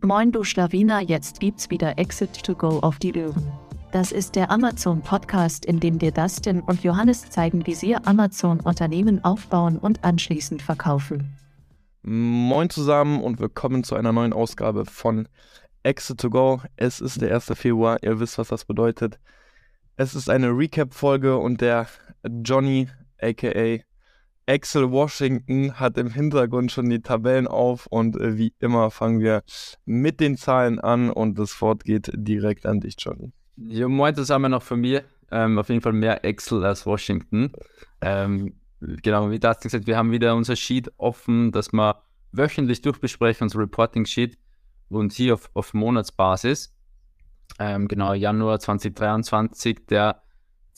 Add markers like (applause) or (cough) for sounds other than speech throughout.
Moin du Schlawiner, jetzt gibt's wieder Exit to Go auf die Löwen. Das ist der Amazon Podcast, in dem dir Dustin und Johannes zeigen, wie sie Amazon Unternehmen aufbauen und anschließend verkaufen. Moin zusammen und willkommen zu einer neuen Ausgabe von Exit to Go. Es ist der 1. Februar, ihr wisst, was das bedeutet. Es ist eine Recap-Folge und der Johnny, aka Axel Washington hat im Hintergrund schon die Tabellen auf und äh, wie immer fangen wir mit den Zahlen an und das Wort geht direkt an dich, Johnny. Ja, moin zusammen noch von mir. Ähm, auf jeden Fall mehr Excel als Washington. Ähm, genau, wie das gesagt, wir haben wieder unser Sheet offen, dass wir wöchentlich durchbesprechen, unser Reporting-Sheet und hier auf, auf Monatsbasis. Ähm, genau, Januar 2023, der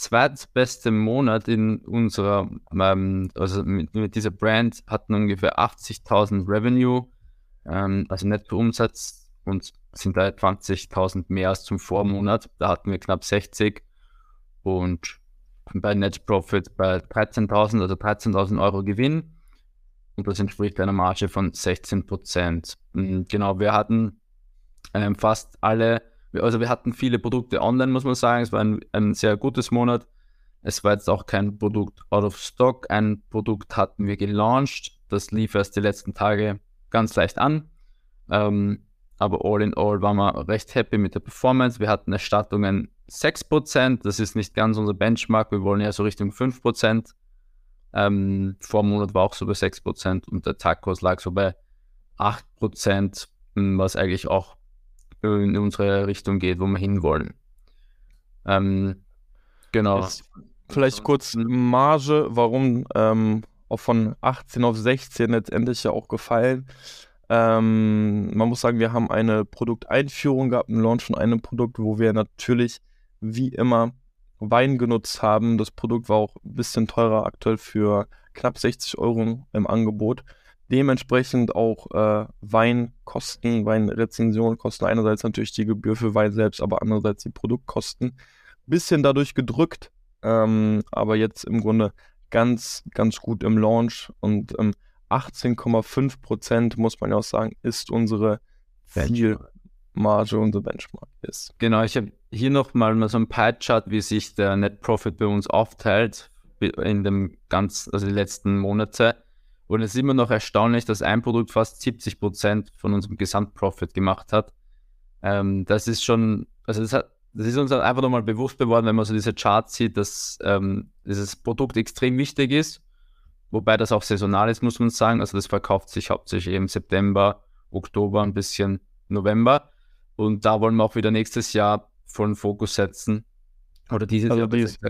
zweitbeste Monat in unserer, ähm, also mit, mit, dieser Brand hatten ungefähr 80.000 Revenue, ähm, also Nettoumsatz und sind da 20.000 mehr als zum Vormonat. Da hatten wir knapp 60 und bei Net Profit bei 13.000, also 13.000 Euro Gewinn. Und das entspricht einer Marge von 16 Prozent. Mhm, genau, wir hatten ähm, fast alle also wir hatten viele Produkte online, muss man sagen. Es war ein, ein sehr gutes Monat. Es war jetzt auch kein Produkt out of stock. Ein Produkt hatten wir gelauncht. Das lief erst die letzten Tage ganz leicht an. Ähm, aber all in all waren wir recht happy mit der Performance. Wir hatten Erstattungen 6%. Das ist nicht ganz unser Benchmark. Wir wollen ja so Richtung 5%. Ähm, vor Monat war auch so bei 6% und der Tagkurs lag so bei 8%, was eigentlich auch in unsere Richtung geht, wo wir hinwollen. Ähm, genau. Jetzt vielleicht kurz Marge, warum ähm, auch von 18 auf 16 letztendlich ja auch gefallen. Ähm, man muss sagen, wir haben eine Produkteinführung gehabt, einen Launch von einem Produkt, wo wir natürlich wie immer Wein genutzt haben. Das Produkt war auch ein bisschen teurer aktuell für knapp 60 Euro im Angebot dementsprechend auch äh, Weinkosten, Weinrezensionen kosten einerseits natürlich die Gebühr für Wein selbst, aber andererseits die Produktkosten. Bisschen dadurch gedrückt, ähm, aber jetzt im Grunde ganz, ganz gut im Launch und ähm, 18,5 Prozent, muss man ja auch sagen, ist unsere Zielmarge, unsere Benchmark ist. Genau, ich habe hier nochmal mal so ein Pie-Chart, wie sich der Net Profit bei uns aufteilt in dem ganz, also die letzten Monate. Und es ist immer noch erstaunlich, dass ein Produkt fast 70 Prozent von unserem Gesamtprofit gemacht hat. Ähm, das ist schon, also das, hat, das ist uns einfach nochmal bewusst geworden, wenn man so diese Charts sieht, dass ähm, dieses Produkt extrem wichtig ist. Wobei das auch saisonal ist, muss man sagen. Also das verkauft sich hauptsächlich im September, Oktober, ein bisschen November. Und da wollen wir auch wieder nächstes Jahr vollen Fokus setzen. Oder dieses also Jahr. Dieses,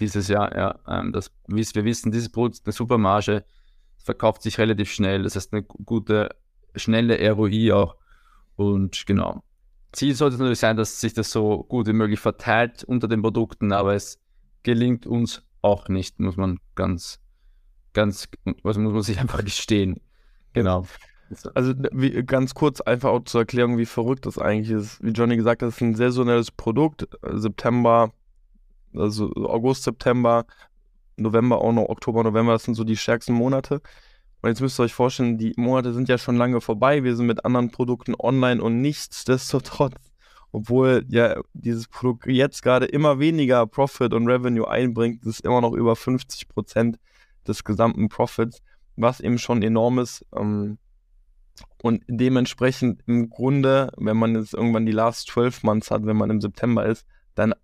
dieses Jahr, ja. Ähm, das, wir wissen, dieses Produkt ist eine super Marge verkauft sich relativ schnell. Das heißt, eine gute, schnelle ROI auch. Und genau. Ziel sollte natürlich sein, dass sich das so gut wie möglich verteilt unter den Produkten, aber es gelingt uns auch nicht, muss man ganz, ganz, also muss man sich (laughs) einfach gestehen. Genau. Also wie, ganz kurz einfach auch zur Erklärung, wie verrückt das eigentlich ist. Wie Johnny gesagt hat, das ist ein saisonelles Produkt. September, also August, September November auch noch, Oktober, November, das sind so die stärksten Monate. Und jetzt müsst ihr euch vorstellen, die Monate sind ja schon lange vorbei. Wir sind mit anderen Produkten online und nichtsdestotrotz, obwohl ja dieses Produkt jetzt gerade immer weniger Profit und Revenue einbringt, ist immer noch über 50 Prozent des gesamten Profits, was eben schon enorm ist. Ähm, und dementsprechend im Grunde, wenn man jetzt irgendwann die Last 12 Months hat, wenn man im September ist, dann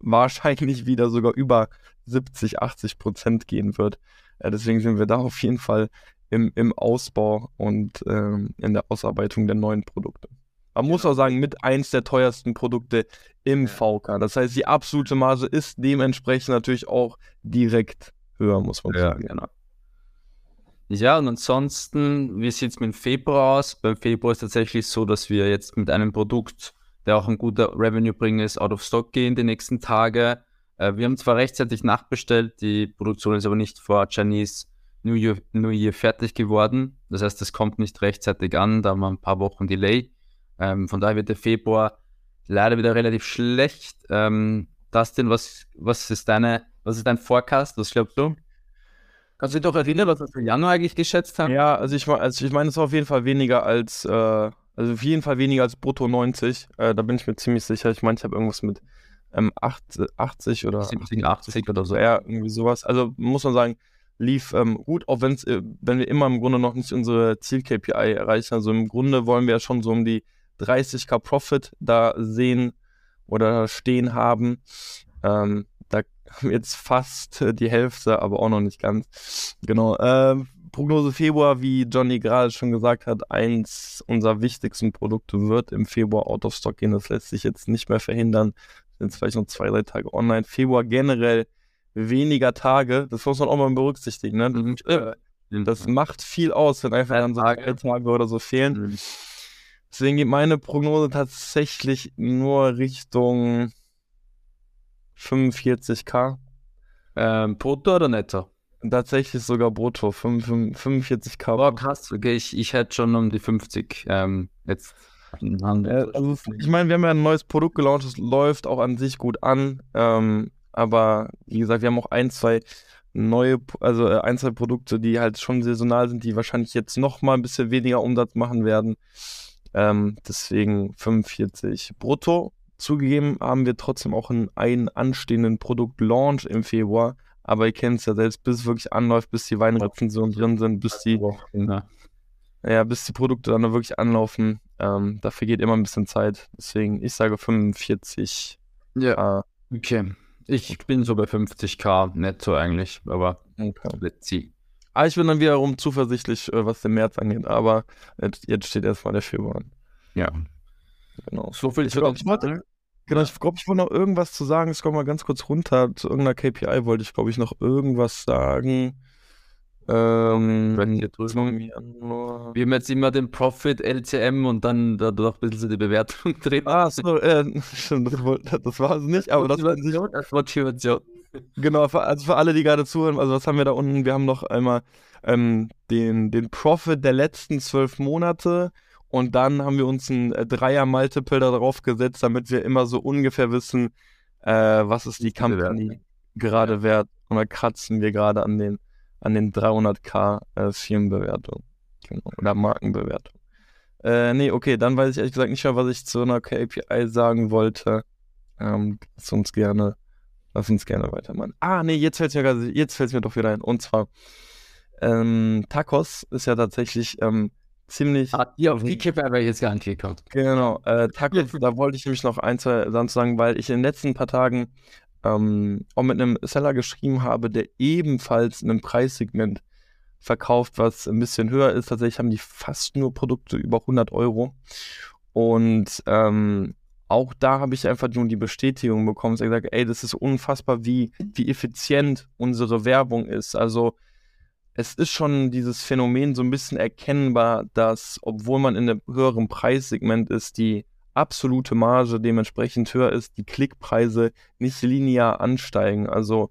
wahrscheinlich (laughs) wieder sogar über 70, 80 Prozent gehen wird. Äh, deswegen sind wir da auf jeden Fall im, im Ausbau und ähm, in der Ausarbeitung der neuen Produkte. Man muss auch sagen, mit eins der teuersten Produkte im VK. Das heißt, die absolute Marge ist dementsprechend natürlich auch direkt höher, muss man ja, sagen. Genau. Ja, und ansonsten, wie sieht es mit dem Februar aus? Beim Februar ist es tatsächlich so, dass wir jetzt mit einem Produkt, der auch ein guter Revenue-Bringer ist, out of stock gehen die nächsten Tage. Äh, wir haben zwar rechtzeitig nachbestellt, die Produktion ist aber nicht vor Chinese New Year, New Year fertig geworden. Das heißt, es kommt nicht rechtzeitig an, da haben wir ein paar Wochen Delay. Ähm, von daher wird der Februar leider wieder relativ schlecht. Ähm, Dustin, was, was ist deine, was ist dein Forecast? Was glaubst du? Kannst du dich doch erinnern, was wir für Januar eigentlich geschätzt haben? Ja, also ich, also ich meine, es ist auf jeden Fall weniger als, äh, Also auf jeden Fall weniger als brutto 90. Äh, da bin ich mir ziemlich sicher. Ich meine, ich habe irgendwas mit ähm, 80 oder 70, 80 oder so. Ja, irgendwie sowas. Also muss man sagen, lief ähm, gut, auch wenn's, äh, wenn wir immer im Grunde noch nicht unsere Ziel-KPI erreichen. Also im Grunde wollen wir ja schon so um die 30k Profit da sehen oder stehen haben. Ähm, da haben wir jetzt fast die Hälfte, aber auch noch nicht ganz. Genau. Ähm, Prognose Februar, wie Johnny gerade schon gesagt hat, eins unserer wichtigsten Produkte wird im Februar out of stock gehen. Das lässt sich jetzt nicht mehr verhindern. Sind vielleicht noch zwei, drei Tage online. Februar generell weniger Tage. Das muss man auch mal berücksichtigen. Ne? Mhm. Das macht viel aus, wenn einfach dann so drei Tage oder so fehlen. Mhm. Deswegen geht meine Prognose tatsächlich nur Richtung 45k. Ähm, brutto oder netto? Tatsächlich sogar brutto, 45k. Boah, krass. Okay, ich, ich hätte schon um die 50 ähm, jetzt. Äh, also, ich meine, wir haben ja ein neues Produkt gelauncht, das läuft auch an sich gut an. Ähm, aber wie gesagt, wir haben auch ein, zwei neue, also äh, ein, zwei Produkte, die halt schon saisonal sind, die wahrscheinlich jetzt noch mal ein bisschen weniger Umsatz machen werden. Ähm, deswegen 45 brutto. Zugegeben haben wir trotzdem auch einen, einen anstehenden Produktlaunch im Februar. Aber ihr kennt es ja selbst, bis es wirklich anläuft, bis die Weinrezensionen drin sind, bis die, Ja. ja, bis die Produkte dann wirklich anlaufen. Ähm, dafür geht immer ein bisschen Zeit. Deswegen, ich sage 45. ja. Äh, Okay. Ich bin so bei 50k netto eigentlich, aber okay. let's see. Ah, ich bin dann wiederum zuversichtlich, äh, was den März angeht, aber jetzt, steht erstmal der Februar an. Ja. Genau. So viel Ich glaub, ich wollte- Genau, ich glaube, ich wollte noch irgendwas zu sagen. Ich komme mal ganz kurz runter. Zu irgendeiner KPI wollte ich, glaube ich, noch irgendwas sagen. Ähm. Wir haben jetzt immer den Profit LCM und dann da doch ein bisschen so die Bewertung (laughs) drin. Ah, so, äh, (laughs) das, das war es nicht, aber das war sich, Motivation. genau, also für alle, die gerade zuhören, also was haben wir da unten? Wir haben noch einmal ähm, den, den Profit der letzten zwölf Monate und dann haben wir uns ein äh, Dreier-Multiple da drauf gesetzt, damit wir immer so ungefähr wissen, äh, was ist die. Company gerade wert. Und da kratzen wir gerade an den, an den 300k äh, Firmenbewertung. Genau. Oder Markenbewertung. Äh, nee, okay, dann weiß ich ehrlich gesagt nicht mehr, was ich zu einer KPI sagen wollte. Ähm, lass uns gerne, lass uns gerne weitermachen. Ah, nee, jetzt fällt mir gerade, jetzt fällt's mir doch wieder ein. Und zwar, ähm, Tacos ist ja tatsächlich ähm, ziemlich. Ah, die auf die Kippe ich jetzt gar nicht gekommen. Genau, äh, Tacos, (laughs) da wollte ich nämlich noch ein, zwei Sachen sagen, weil ich in den letzten paar Tagen ähm, auch mit einem Seller geschrieben habe, der ebenfalls in einem Preissegment verkauft, was ein bisschen höher ist. Tatsächlich haben die fast nur Produkte über 100 Euro. Und ähm, auch da habe ich einfach nur die Bestätigung bekommen, dass er gesagt ey, das ist unfassbar, wie, wie effizient unsere Werbung ist. Also es ist schon dieses Phänomen so ein bisschen erkennbar, dass, obwohl man in einem höheren Preissegment ist, die absolute Marge dementsprechend höher ist, die Klickpreise nicht linear ansteigen. Also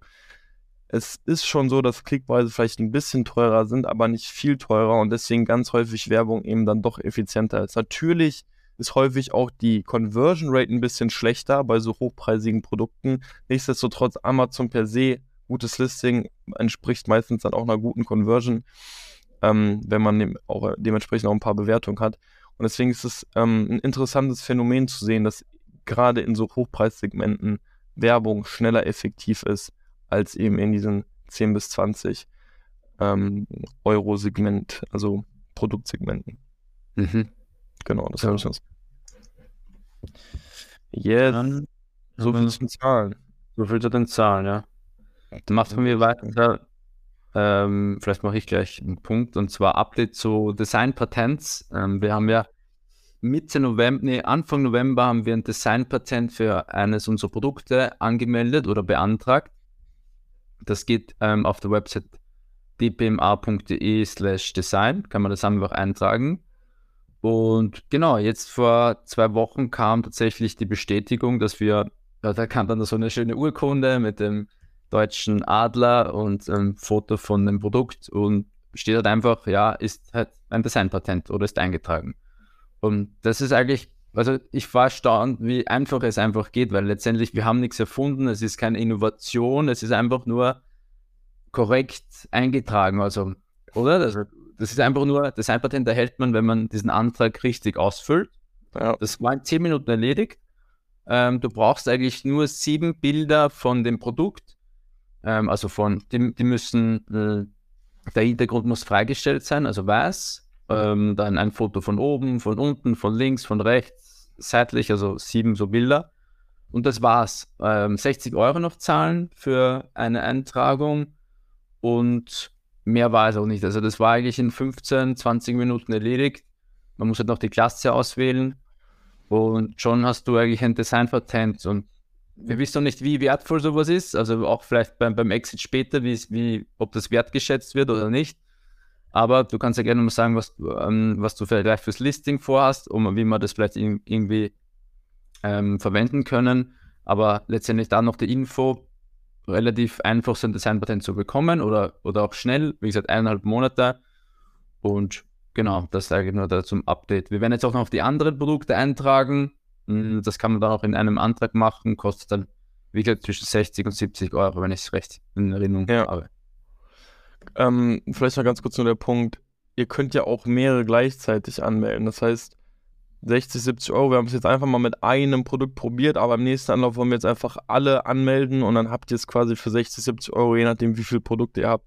es ist schon so, dass Klickpreise vielleicht ein bisschen teurer sind, aber nicht viel teurer und deswegen ganz häufig Werbung eben dann doch effizienter ist. Natürlich ist häufig auch die Conversion Rate ein bisschen schlechter bei so hochpreisigen Produkten. Nichtsdestotrotz Amazon per se gutes Listing entspricht meistens dann auch einer guten Conversion, ähm, wenn man auch dementsprechend auch ein paar Bewertungen hat. Und deswegen ist es ähm, ein interessantes Phänomen zu sehen, dass gerade in so Hochpreissegmenten Werbung schneller effektiv ist als eben in diesen 10 bis 20 ähm, Euro Segment, also Produktsegmenten. Mhm. Genau, das Ja. ich noch. Yes, Dann so viel zu Zahlen. so viel zu den Zahlen, ja. Dann macht von mir weiter. Ähm, vielleicht mache ich gleich einen Punkt und zwar Update zu Designpatents. Ähm, wir haben ja Mitte November, nee, Anfang November haben wir ein Designpatent für eines unserer Produkte angemeldet oder beantragt. Das geht ähm, auf der Website dpma.de slash design, kann man das einfach eintragen. Und genau, jetzt vor zwei Wochen kam tatsächlich die Bestätigung, dass wir, ja, da kam dann so eine schöne Urkunde mit dem deutschen Adler und ein Foto von dem Produkt und steht halt einfach, ja, ist halt ein Designpatent oder ist eingetragen. Und das ist eigentlich, also ich war erstaunt, wie einfach es einfach geht, weil letztendlich wir haben nichts erfunden, es ist keine Innovation, es ist einfach nur korrekt eingetragen, also, oder? Das, das ist einfach nur, Designpatent erhält man, wenn man diesen Antrag richtig ausfüllt. Ja. Das war in zehn Minuten erledigt. Ähm, du brauchst eigentlich nur sieben Bilder von dem Produkt. Ähm, also von, die, die müssen, äh, der Hintergrund muss freigestellt sein, also weiß. Ähm, dann ein Foto von oben, von unten, von links, von rechts, seitlich, also sieben so Bilder. Und das war's. Ähm, 60 Euro noch zahlen für eine Eintragung und mehr war es auch nicht. Also das war eigentlich in 15, 20 Minuten erledigt. Man muss halt noch die Klasse auswählen und schon hast du eigentlich ein Designpatent und wir wissen noch nicht, wie wertvoll sowas ist. Also auch vielleicht beim, beim Exit später, wie, wie, ob das wertgeschätzt wird oder nicht. Aber du kannst ja gerne mal sagen, was, ähm, was du vielleicht fürs Listing vorhast, um wie man das vielleicht in, irgendwie ähm, verwenden können. Aber letztendlich dann noch die Info, relativ einfach so ein Designpatent zu bekommen oder, oder auch schnell, wie gesagt, eineinhalb Monate. Und genau, das ist eigentlich nur da zum Update. Wir werden jetzt auch noch auf die anderen Produkte eintragen. Hm, das kann man dann auch in einem Antrag machen, kostet dann, wie gesagt, zwischen 60 und 70 Euro, wenn ich es recht in Erinnerung Ja. habe. Ähm, vielleicht noch ganz kurz nur der Punkt, ihr könnt ja auch mehrere gleichzeitig anmelden. Das heißt, 60, 70 Euro, wir haben es jetzt einfach mal mit einem Produkt probiert, aber im nächsten Anlauf wollen wir jetzt einfach alle anmelden und dann habt ihr es quasi für 60, 70 Euro, je nachdem wie viele Produkte ihr habt,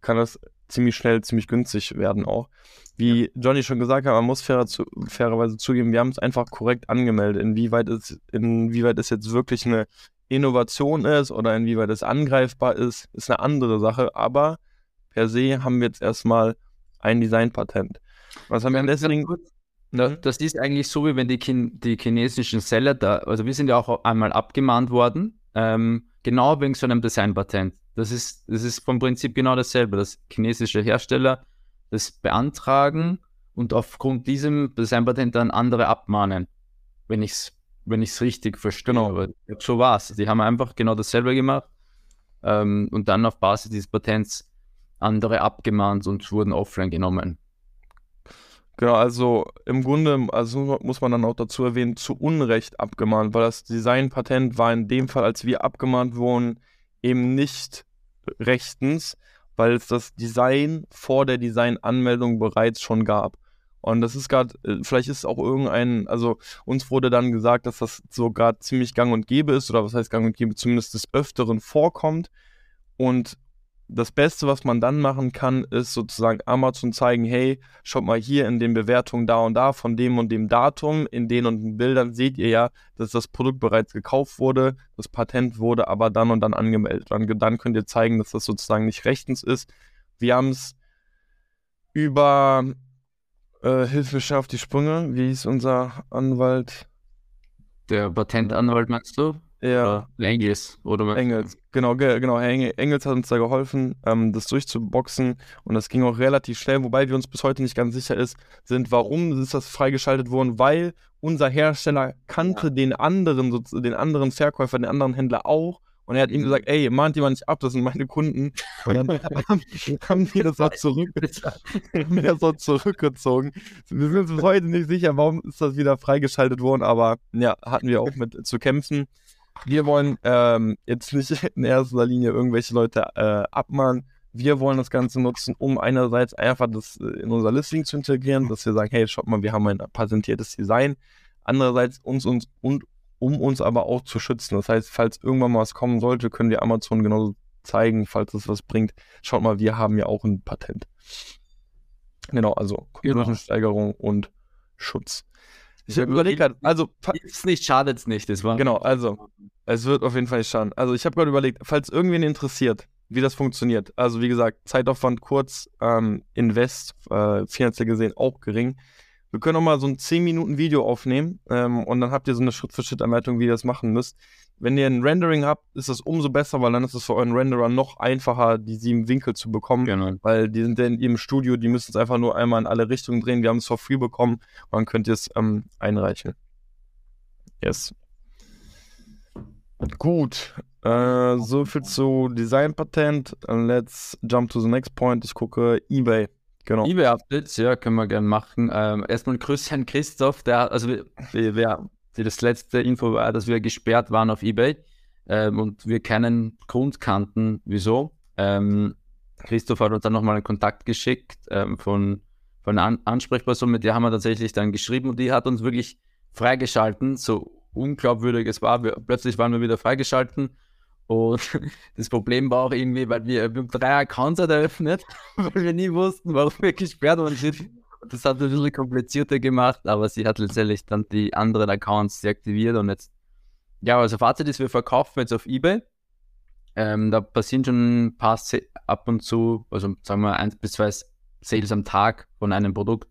kann das ziemlich schnell, ziemlich günstig werden auch. Wie Johnny schon gesagt hat, man muss fairer zu, fairerweise zugeben, wir haben es einfach korrekt angemeldet. Inwieweit es, inwieweit es jetzt wirklich eine Innovation ist oder inwieweit es angreifbar ist, ist eine andere Sache, aber per se haben wir jetzt erstmal ein Designpatent. Was haben wir deswegen. Da, Mhm. das ist eigentlich so, wie wenn die, Chin die chinesischen Seller da, also wir sind ja auch einmal abgemahnt worden, ähm, genau wegen so einem Designpatent. Das ist, das ist vom Prinzip genau dasselbe, dass chinesische Hersteller das beantragen und aufgrund diesem Designpatent dann andere abmahnen, wenn ich es wenn ich's richtig verstehe. Genau. Aber so war es. Die haben einfach genau dasselbe gemacht ähm, und dann auf Basis dieses Patents andere abgemahnt und wurden offline genommen. Genau, also im Grunde, also muss man dann auch dazu erwähnen, zu Unrecht abgemahnt, weil das Designpatent war in dem Fall, als wir abgemahnt wurden, eben nicht rechtens, weil es das Design vor der Designanmeldung bereits schon gab. Und das ist gerade, vielleicht ist auch irgendein, also uns wurde dann gesagt, dass das so gerade ziemlich gang und gäbe ist, oder was heißt gang und gäbe, zumindest des Öfteren vorkommt. Und das Beste, was man dann machen kann, ist sozusagen Amazon zeigen, hey, schaut mal hier in den Bewertungen da und da von dem und dem Datum, in den und den Bildern seht ihr ja, dass das Produkt bereits gekauft wurde, das Patent wurde aber dann und dann angemeldet. Dann, dann könnt ihr zeigen, dass das sozusagen nicht rechtens ist. Wir haben es über äh, schnell auf die Sprünge, wie hieß unser Anwalt? Der Patentanwalt meinst du? Ja. Oder Engels, oder du? Engels, genau, ge genau, Engels hat uns da geholfen, ähm, das durchzuboxen und das ging auch relativ schnell, wobei wir uns bis heute nicht ganz sicher ist, sind, warum ist das freigeschaltet worden, weil unser Hersteller kannte den anderen, den anderen Verkäufer, den anderen Händler auch und er hat ihm gesagt, ey, mahnt jemand nicht ab, das sind meine Kunden. Und dann (laughs) (laughs) haben, haben die das auch zurück, haben die das auch zurückgezogen. Wir sind uns bis heute nicht sicher, warum ist das wieder freigeschaltet worden, aber ja, hatten wir auch mit zu kämpfen. Wir wollen ähm, jetzt nicht (laughs) in erster Linie irgendwelche Leute äh, abmahnen. Wir wollen das Ganze nutzen, um einerseits einfach das äh, in unser Listing zu integrieren, dass wir sagen, hey, schaut mal, wir haben ein patentiertes Design. Andererseits uns, uns und um uns aber auch zu schützen. Das heißt, falls irgendwann mal was kommen sollte, können wir Amazon genauso zeigen, falls es was bringt. Schaut mal, wir haben ja auch ein Patent. Genau, also Kostensteigerung und Schutz. Ich habe überlegt, grad, also Gibt's nicht, schadet's nicht. Das war Genau, also, es wird auf jeden Fall nicht schaden. Also, ich habe gerade überlegt, falls irgendwen interessiert, wie das funktioniert. Also, wie gesagt, Zeitaufwand kurz, ähm, Invest, äh, finanziell gesehen auch gering. Wir können auch mal so ein 10 Minuten Video aufnehmen ähm, und dann habt ihr so eine Schritt-für-Schritt-Anleitung, wie ihr das machen müsst. Wenn ihr ein Rendering habt, ist das umso besser, weil dann ist es für euren Renderer noch einfacher, die sieben Winkel zu bekommen genau. weil die sind ja in ihrem Studio, die müssen es einfach nur einmal in alle Richtungen drehen. Wir haben es for free bekommen und dann könnt ihr es ähm, einreichen. Yes. Gut. Äh, so viel zu Designpatent. Let's jump to the next point. Ich gucke eBay. Genau. eBay-Updates, ja, können wir gerne machen. Ähm, erstmal Grüße an Christoph, der, also die das letzte Info war, dass wir gesperrt waren auf eBay ähm, und wir keinen Grund kannten, wieso. Ähm, Christoph hat uns dann nochmal einen Kontakt geschickt ähm, von, von einer An Ansprechperson, mit der haben wir tatsächlich dann geschrieben und die hat uns wirklich freigeschalten, so unglaubwürdig es war. Wir, plötzlich waren wir wieder freigeschalten und (laughs) das Problem war auch irgendwie, weil wir, wir haben drei Accounts eröffnet, (laughs) weil wir nie wussten, warum wir gesperrt worden sind. Das hat ein bisschen komplizierter gemacht, aber sie hat letztendlich dann die anderen Accounts deaktiviert und jetzt, ja, also Fazit ist, wir verkaufen jetzt auf Ebay. Ähm, da passieren schon ein paar ab und zu, also sagen wir eins bis zwei Sales am Tag von einem Produkt.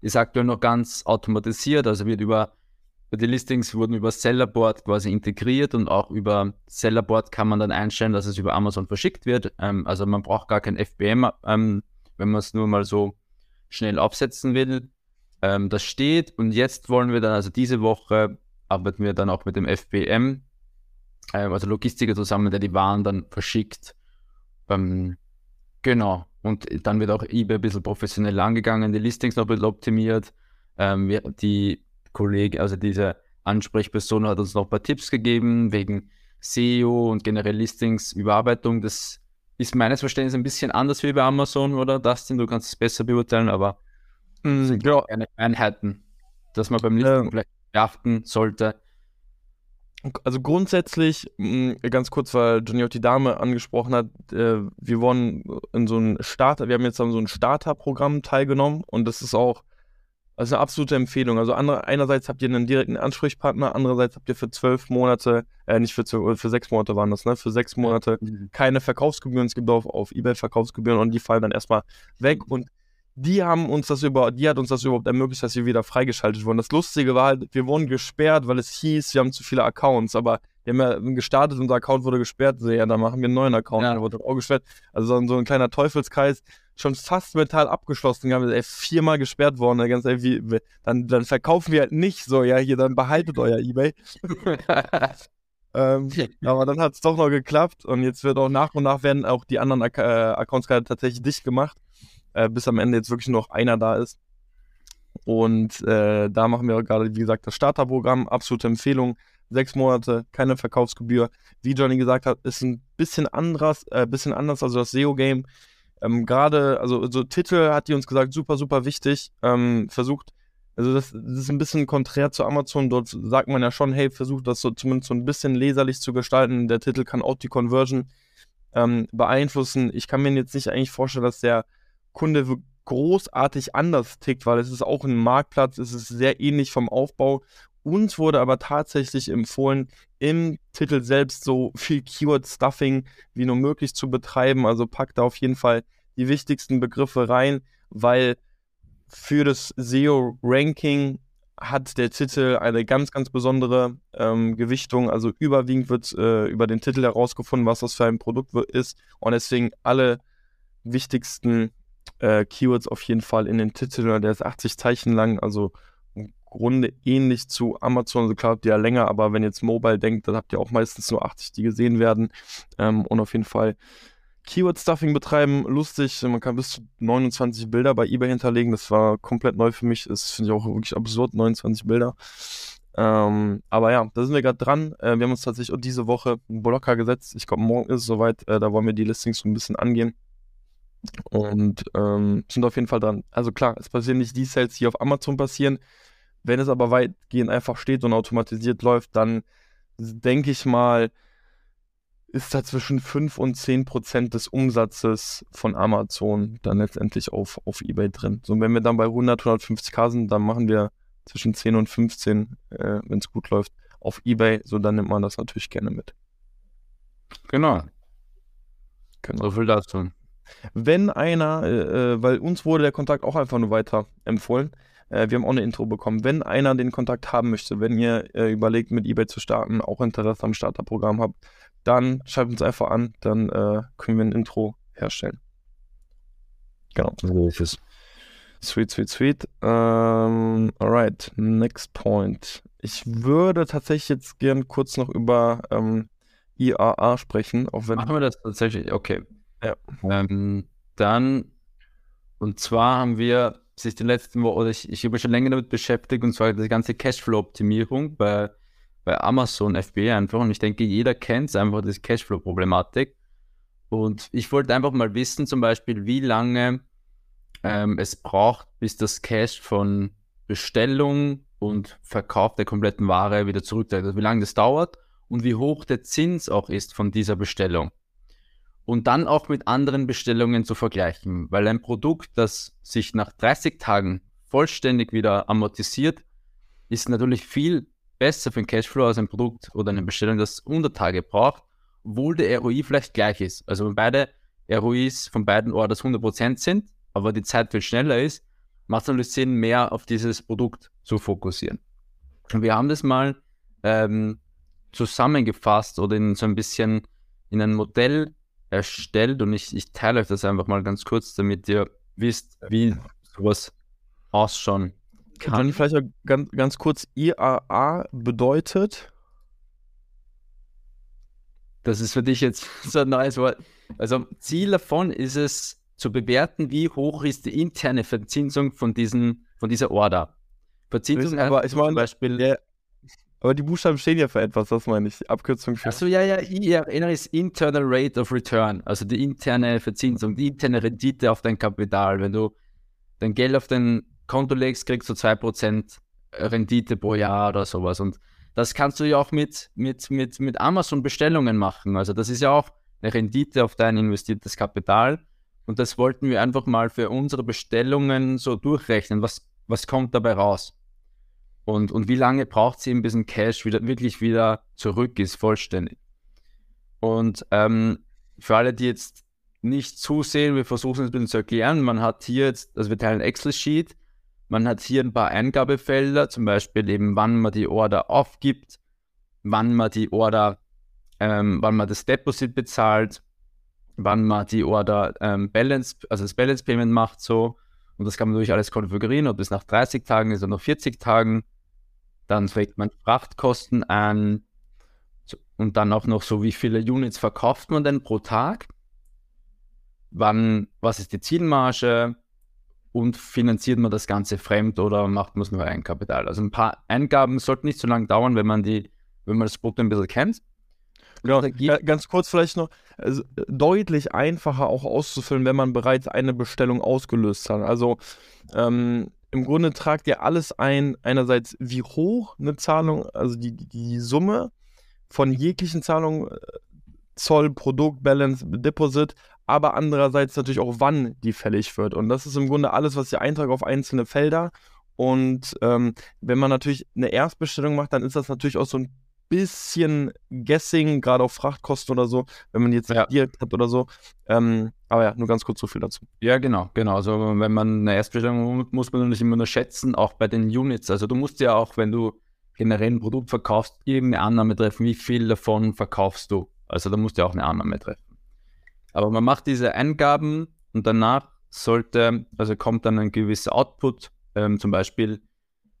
Ist aktuell noch ganz automatisiert, also wird über die Listings wurden über Sellerboard quasi integriert und auch über Sellerboard kann man dann einstellen, dass es über Amazon verschickt wird. Ähm, also man braucht gar kein FBM, ähm, wenn man es nur mal so schnell aufsetzen will. Ähm, das steht und jetzt wollen wir dann, also diese Woche arbeiten wir dann auch mit dem FBM, ähm, also Logistiker zusammen, der die Waren dann verschickt. Ähm, genau. Und dann wird auch eBay ein bisschen professionell angegangen, die Listings noch ein bisschen optimiert. Ähm, die Kollege, also diese Ansprechperson hat uns noch ein paar Tipps gegeben wegen SEO und generell Listings-Überarbeitung. Das ist meines Verständnisses ein bisschen anders wie bei Amazon, oder Dustin? Du kannst es besser beurteilen, aber sind ja. eine Einheiten, dass man beim Listing ja. vielleicht beachten sollte. Also grundsätzlich, mm, ganz kurz, weil Johnny auch die Dame angesprochen hat, äh, wir wollen in so ein Starter, wir haben jetzt an so ein Starterprogramm teilgenommen und das ist auch also eine absolute Empfehlung. Also andere, einerseits habt ihr einen direkten Ansprechpartner, andererseits habt ihr für zwölf Monate, äh, nicht für zwölf, für sechs Monate waren das, ne? Für sechs Monate mhm. keine Verkaufsgebühren. Es gibt auf, auf Ebay Verkaufsgebühren und die fallen dann erstmal weg. Mhm. Und die haben uns das über, die hat uns das überhaupt ermöglicht, dass wir wieder freigeschaltet wurden. Das Lustige war halt, wir wurden gesperrt, weil es hieß, wir haben zu viele Accounts, aber wir haben ja gestartet, unser Account wurde gesperrt, so, ja, dann machen wir einen neuen Account, ja. der wurde auch gesperrt. Also so, so ein kleiner Teufelskreis schon fast mental abgeschlossen. Wir haben ey, viermal gesperrt worden. Ganz ey, wie, dann, dann verkaufen wir halt nicht so, ja, hier, dann behaltet euer Ebay. (laughs) ähm, aber dann hat es doch noch geklappt und jetzt wird auch nach und nach werden auch die anderen Ac äh, Accounts gerade tatsächlich dicht gemacht, äh, bis am Ende jetzt wirklich noch einer da ist. Und äh, da machen wir gerade, wie gesagt, das Starterprogramm. Absolute Empfehlung. Sechs Monate, keine Verkaufsgebühr. Wie Johnny gesagt hat, ist ein bisschen anders, äh, bisschen anders. Also das SEO-Game ähm, Gerade, also so Titel hat die uns gesagt, super, super wichtig. Ähm, versucht, also das, das, ist ein bisschen konträr zu Amazon. Dort sagt man ja schon, hey, versucht das so zumindest so ein bisschen leserlich zu gestalten. Der Titel kann auch die Conversion ähm, beeinflussen. Ich kann mir jetzt nicht eigentlich vorstellen, dass der Kunde großartig anders tickt, weil es ist auch ein Marktplatz, es ist sehr ähnlich vom Aufbau uns wurde aber tatsächlich empfohlen, im Titel selbst so viel Keyword-Stuffing wie nur möglich zu betreiben. Also packt da auf jeden Fall die wichtigsten Begriffe rein, weil für das SEO-Ranking hat der Titel eine ganz, ganz besondere ähm, Gewichtung. Also überwiegend wird äh, über den Titel herausgefunden, was das für ein Produkt ist. Und deswegen alle wichtigsten äh, Keywords auf jeden Fall in den Titel. Der ist 80 Zeichen lang, also Grunde ähnlich zu Amazon. Also klar habt ihr ja länger, aber wenn ihr jetzt Mobile denkt, dann habt ihr auch meistens nur 80, die gesehen werden. Ähm, und auf jeden Fall Keyword-Stuffing betreiben, lustig. Man kann bis zu 29 Bilder bei eBay hinterlegen. Das war komplett neu für mich. Das finde ich auch wirklich absurd, 29 Bilder. Ähm, aber ja, da sind wir gerade dran. Äh, wir haben uns tatsächlich diese Woche einen Blocker gesetzt. Ich glaube, morgen ist es soweit. Äh, da wollen wir die Listings so ein bisschen angehen. Und ähm, sind auf jeden Fall dran. Also klar, es passieren nicht die Sales, die auf Amazon passieren. Wenn es aber weitgehend einfach steht und automatisiert läuft, dann denke ich mal, ist da zwischen 5 und 10 Prozent des Umsatzes von Amazon dann letztendlich auf, auf Ebay drin. So, wenn wir dann bei 100, 150k sind, dann machen wir zwischen 10 und 15, äh, wenn es gut läuft, auf Ebay. So, dann nimmt man das natürlich gerne mit. Genau. genau. So viel dazu. Wenn einer, äh, äh weil uns wurde der Kontakt auch einfach nur weiter empfohlen, äh, wir haben auch eine Intro bekommen. Wenn einer den Kontakt haben möchte, wenn ihr äh, überlegt, mit eBay zu starten, auch Interesse am Starterprogramm habt, dann schreibt uns einfach an, dann äh, können wir ein Intro herstellen. Genau. So ist es. Sweet, sweet, sweet. Um, ähm, alright, next point. Ich würde tatsächlich jetzt gern kurz noch über ähm, IAA sprechen, auch wenn. Machen wir das tatsächlich? Okay. Ja. Ähm, dann, und zwar haben wir sich den letzten Wochen, oder ich, ich habe mich schon länger damit beschäftigt, und zwar die ganze Cashflow-Optimierung bei, bei Amazon FBA einfach. Und ich denke, jeder kennt es einfach, diese Cashflow-Problematik. Und ich wollte einfach mal wissen, zum Beispiel, wie lange ähm, es braucht, bis das Cash von Bestellung und Verkauf der kompletten Ware wieder zurückträgt. Also wie lange das dauert und wie hoch der Zins auch ist von dieser Bestellung. Und dann auch mit anderen Bestellungen zu vergleichen, weil ein Produkt, das sich nach 30 Tagen vollständig wieder amortisiert, ist natürlich viel besser für den Cashflow als ein Produkt oder eine Bestellung, das 100 Tage braucht, obwohl der ROI vielleicht gleich ist. Also wenn beide ROIs von beiden Orders 100% sind, aber die Zeit viel schneller ist, macht es natürlich Sinn, mehr auf dieses Produkt zu fokussieren. Und wir haben das mal ähm, zusammengefasst oder in so ein bisschen in ein Modell erstellt und ich, ich teile euch das einfach mal ganz kurz, damit ihr wisst, wie sowas ausschauen kann. Kann ich vielleicht auch ganz, ganz kurz IAA bedeutet? Das ist für dich jetzt (laughs) so ein neues Wort. Also Ziel davon ist es zu bewerten, wie hoch ist die interne Verzinsung von, diesen, von dieser Order. Verzinsung aber ich meine, zum Beispiel. Ja, aber die Buchstaben stehen ja für etwas, das meine ich. Abkürzung für. Achso, ja, ja, IRR ist Internal Rate of Return, also die interne Verzinsung, die interne Rendite auf dein Kapital. Wenn du dein Geld auf dein Konto legst, kriegst du 2% Rendite pro Jahr oder sowas. Und das kannst du ja auch mit, mit, mit, mit Amazon-Bestellungen machen. Also das ist ja auch eine Rendite auf dein investiertes Kapital. Und das wollten wir einfach mal für unsere Bestellungen so durchrechnen. Was, was kommt dabei raus? Und, und wie lange braucht eben, bis ein Cash wieder, wirklich wieder zurück ist, vollständig? Und ähm, für alle, die jetzt nicht zusehen, wir versuchen es ein bisschen zu erklären. Man hat hier jetzt, also wir teilen Excel-Sheet, man hat hier ein paar Eingabefelder, zum Beispiel eben, wann man die Order aufgibt, wann man die Order, ähm, wann man das Deposit bezahlt, wann man die Order ähm, Balance, also das Balance Payment macht so. Und das kann man natürlich alles konfigurieren, ob es nach 30 Tagen ist oder nach 40 Tagen. Dann trägt man Frachtkosten an und dann auch noch so, wie viele Units verkauft man denn pro Tag? Wann, was ist die Zielmarge? Und finanziert man das Ganze fremd oder macht man es nur Eigenkapital? Also ein paar Eingaben sollten nicht so lange dauern, wenn man die, wenn man das Produkt ein bisschen kennt. Genau, ganz kurz vielleicht noch, also deutlich einfacher auch auszufüllen, wenn man bereits eine Bestellung ausgelöst hat. Also ähm, im Grunde tragt ihr alles ein, einerseits wie hoch eine Zahlung, also die, die Summe von jeglichen Zahlungen, äh, Zoll, Produkt, Balance, Deposit, aber andererseits natürlich auch, wann die fällig wird. Und das ist im Grunde alles, was ihr eintragt auf einzelne Felder. Und ähm, wenn man natürlich eine Erstbestellung macht, dann ist das natürlich auch so ein bisschen Guessing, gerade auf Frachtkosten oder so, wenn man jetzt ja. direkt hat oder so. Ähm, aber ja, nur ganz kurz so viel dazu. Ja, genau, genau. Also wenn man eine Erstbestellung muss man nicht immer nur schätzen, auch bei den Units. Also du musst ja auch, wenn du generell ein Produkt verkaufst, irgendeine Annahme treffen, wie viel davon verkaufst du. Also da musst du ja auch eine Annahme treffen. Aber man macht diese Eingaben und danach sollte, also kommt dann ein gewisser Output, ähm, zum Beispiel,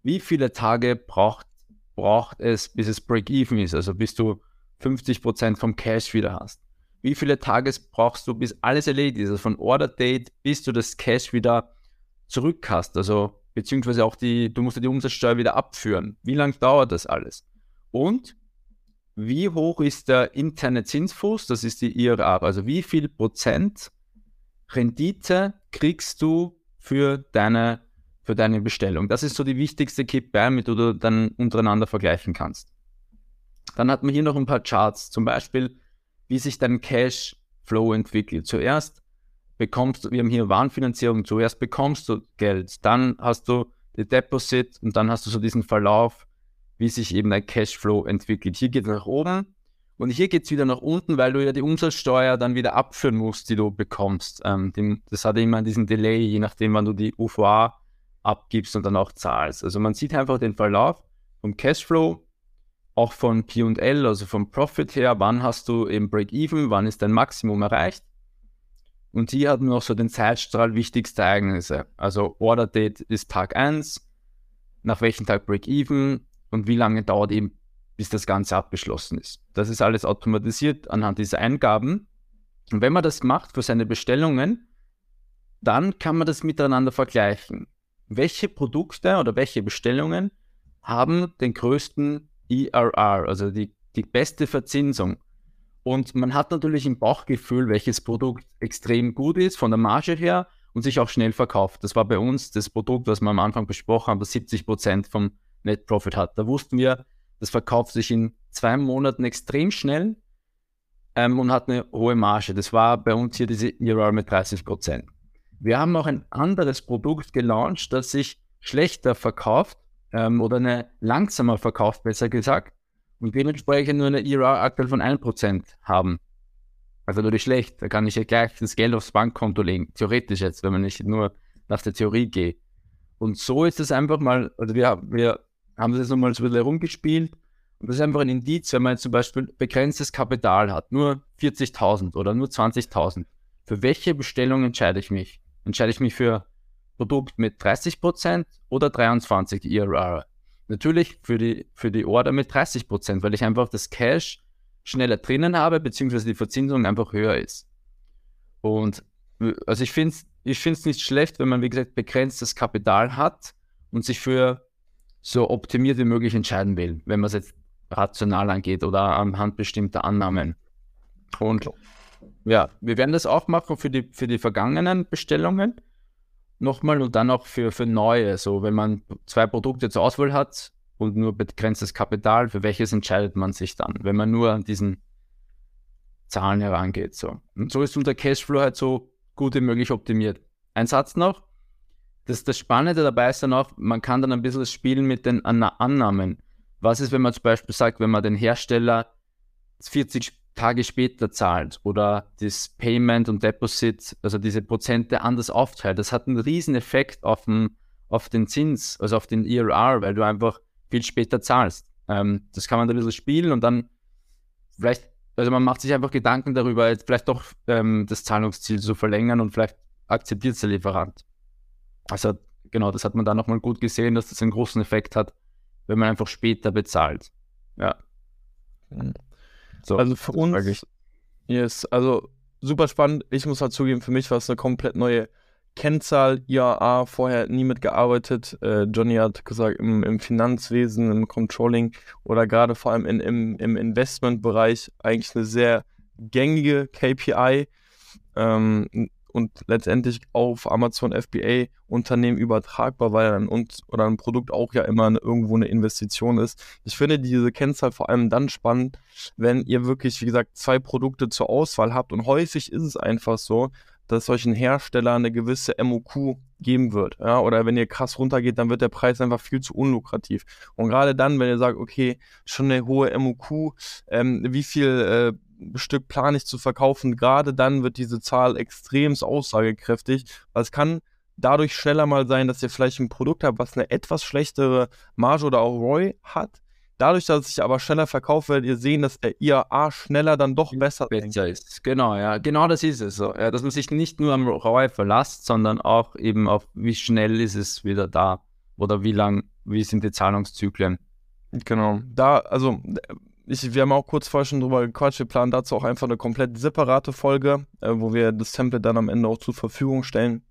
wie viele Tage braucht braucht es, bis es Break-Even ist, also bis du 50% vom Cash wieder hast? Wie viele Tage brauchst du, bis alles erledigt ist, also von Order Date, bis du das Cash wieder zurück hast, also beziehungsweise auch die, du musst ja die Umsatzsteuer wieder abführen. Wie lange dauert das alles? Und wie hoch ist der interne Zinsfuß? Das ist die IRR. Also wie viel Prozent Rendite kriegst du für deine für deine Bestellung. Das ist so die wichtigste KPI, mit der du dann untereinander vergleichen kannst. Dann hat man hier noch ein paar Charts, zum Beispiel, wie sich dein Cash Flow entwickelt. Zuerst bekommst du, wir haben hier Warenfinanzierung, zuerst bekommst du Geld, dann hast du die Deposit und dann hast du so diesen Verlauf, wie sich eben dein Cashflow entwickelt. Hier geht es nach oben und hier geht es wieder nach unten, weil du ja die Umsatzsteuer dann wieder abführen musst, die du bekommst. Ähm, das hat immer diesen Delay, je nachdem, wann du die UVA abgibst und dann auch zahlst. Also man sieht einfach den Verlauf vom Cashflow, auch von P&L, also vom Profit her, wann hast du eben Break-Even, wann ist dein Maximum erreicht. Und hier hatten wir auch so den Zeitstrahl wichtigste Ereignisse. Also Order Date ist Tag 1, nach welchem Tag Break-Even und wie lange dauert eben, bis das Ganze abgeschlossen ist. Das ist alles automatisiert anhand dieser Eingaben. Und wenn man das macht für seine Bestellungen, dann kann man das miteinander vergleichen welche Produkte oder welche Bestellungen haben den größten ERR, also die, die beste Verzinsung. Und man hat natürlich ein Bauchgefühl, welches Produkt extrem gut ist von der Marge her und sich auch schnell verkauft. Das war bei uns das Produkt, was wir am Anfang besprochen haben, das 70 Prozent vom Net Profit hat. Da wussten wir, das verkauft sich in zwei Monaten extrem schnell ähm, und hat eine hohe Marge. Das war bei uns hier diese ERR mit 30 Prozent. Wir haben auch ein anderes Produkt gelauncht, das sich schlechter verkauft ähm, oder eine langsamer verkauft, besser gesagt, und dementsprechend nur eine ERR aktuell von 1% haben. Also natürlich schlecht. Da kann ich ja gleich das Geld aufs Bankkonto legen. Theoretisch jetzt, wenn man nicht nur nach der Theorie geht. Und so ist es einfach mal, also wir, wir haben das jetzt nochmal so ein bisschen herumgespielt. Und das ist einfach ein Indiz, wenn man jetzt zum Beispiel begrenztes Kapital hat, nur 40.000 oder nur 20.000. Für welche Bestellung entscheide ich mich? Entscheide ich mich für Produkt mit 30% oder 23 ERR? Natürlich für die, für die Order mit 30%, weil ich einfach das Cash schneller drinnen habe, beziehungsweise die Verzinsung einfach höher ist. Und also ich finde es ich find's nicht schlecht, wenn man, wie gesagt, begrenztes Kapital hat und sich für so optimiert wie möglich entscheiden will, wenn man es jetzt rational angeht oder anhand bestimmter Annahmen. Und ja, wir werden das auch machen für die, für die vergangenen Bestellungen nochmal und dann auch für, für neue. So, wenn man zwei Produkte zur Auswahl hat und nur begrenztes Kapital, für welches entscheidet man sich dann, wenn man nur an diesen Zahlen herangeht. So. Und so ist unser Cashflow halt so gut wie möglich optimiert. Ein Satz noch. Das, das Spannende dabei ist dann auch, man kann dann ein bisschen spielen mit den Annahmen. Was ist, wenn man zum Beispiel sagt, wenn man den Hersteller 40 Tage später zahlt oder das Payment und Deposit, also diese Prozente anders aufteilt? Das hat einen riesen Effekt auf den, auf den Zins, also auf den ERR, weil du einfach viel später zahlst. Ähm, das kann man da ein bisschen spielen und dann vielleicht, also man macht sich einfach Gedanken darüber, jetzt vielleicht doch ähm, das Zahlungsziel zu verlängern und vielleicht akzeptiert es der Lieferant. Also genau, das hat man da nochmal gut gesehen, dass das einen großen Effekt hat, wenn man einfach später bezahlt. Ja. Mhm. So, also für uns, yes, also super spannend. Ich muss halt zugeben, für mich war es eine komplett neue Kennzahl, IAA, vorher nie mitgearbeitet. Äh, Johnny hat gesagt, im, im, Finanzwesen, im Controlling oder gerade vor allem in, im, im Investmentbereich eigentlich eine sehr gängige KPI. Ähm, und letztendlich auf Amazon FBA Unternehmen übertragbar, weil ein, und, oder ein Produkt auch ja immer eine, irgendwo eine Investition ist. Ich finde diese Kennzahl vor allem dann spannend, wenn ihr wirklich, wie gesagt, zwei Produkte zur Auswahl habt und häufig ist es einfach so, dass solchen Hersteller eine gewisse MOQ geben wird. Ja? Oder wenn ihr krass runtergeht, dann wird der Preis einfach viel zu unlukrativ. Und gerade dann, wenn ihr sagt, okay, schon eine hohe MOQ, ähm, wie viel äh, Stück plane ich zu verkaufen, gerade dann wird diese Zahl extrem aussagekräftig, weil es kann dadurch schneller mal sein, dass ihr vielleicht ein Produkt habt, was eine etwas schlechtere Marge oder auch ROI hat. Dadurch, dass es sich aber schneller verkauft, werdet ihr sehen, dass der IAA schneller dann doch besser, besser ist. Genau, ja, genau das ist es so. Ja, dass man sich nicht nur am ROI verlässt, sondern auch eben auf wie schnell ist es wieder da oder wie lang, wie sind die Zahlungszyklen. Genau, da, also ich, wir haben auch kurz vorher schon drüber gequatscht, wir planen dazu auch einfach eine komplett separate Folge, äh, wo wir das Template dann am Ende auch zur Verfügung stellen.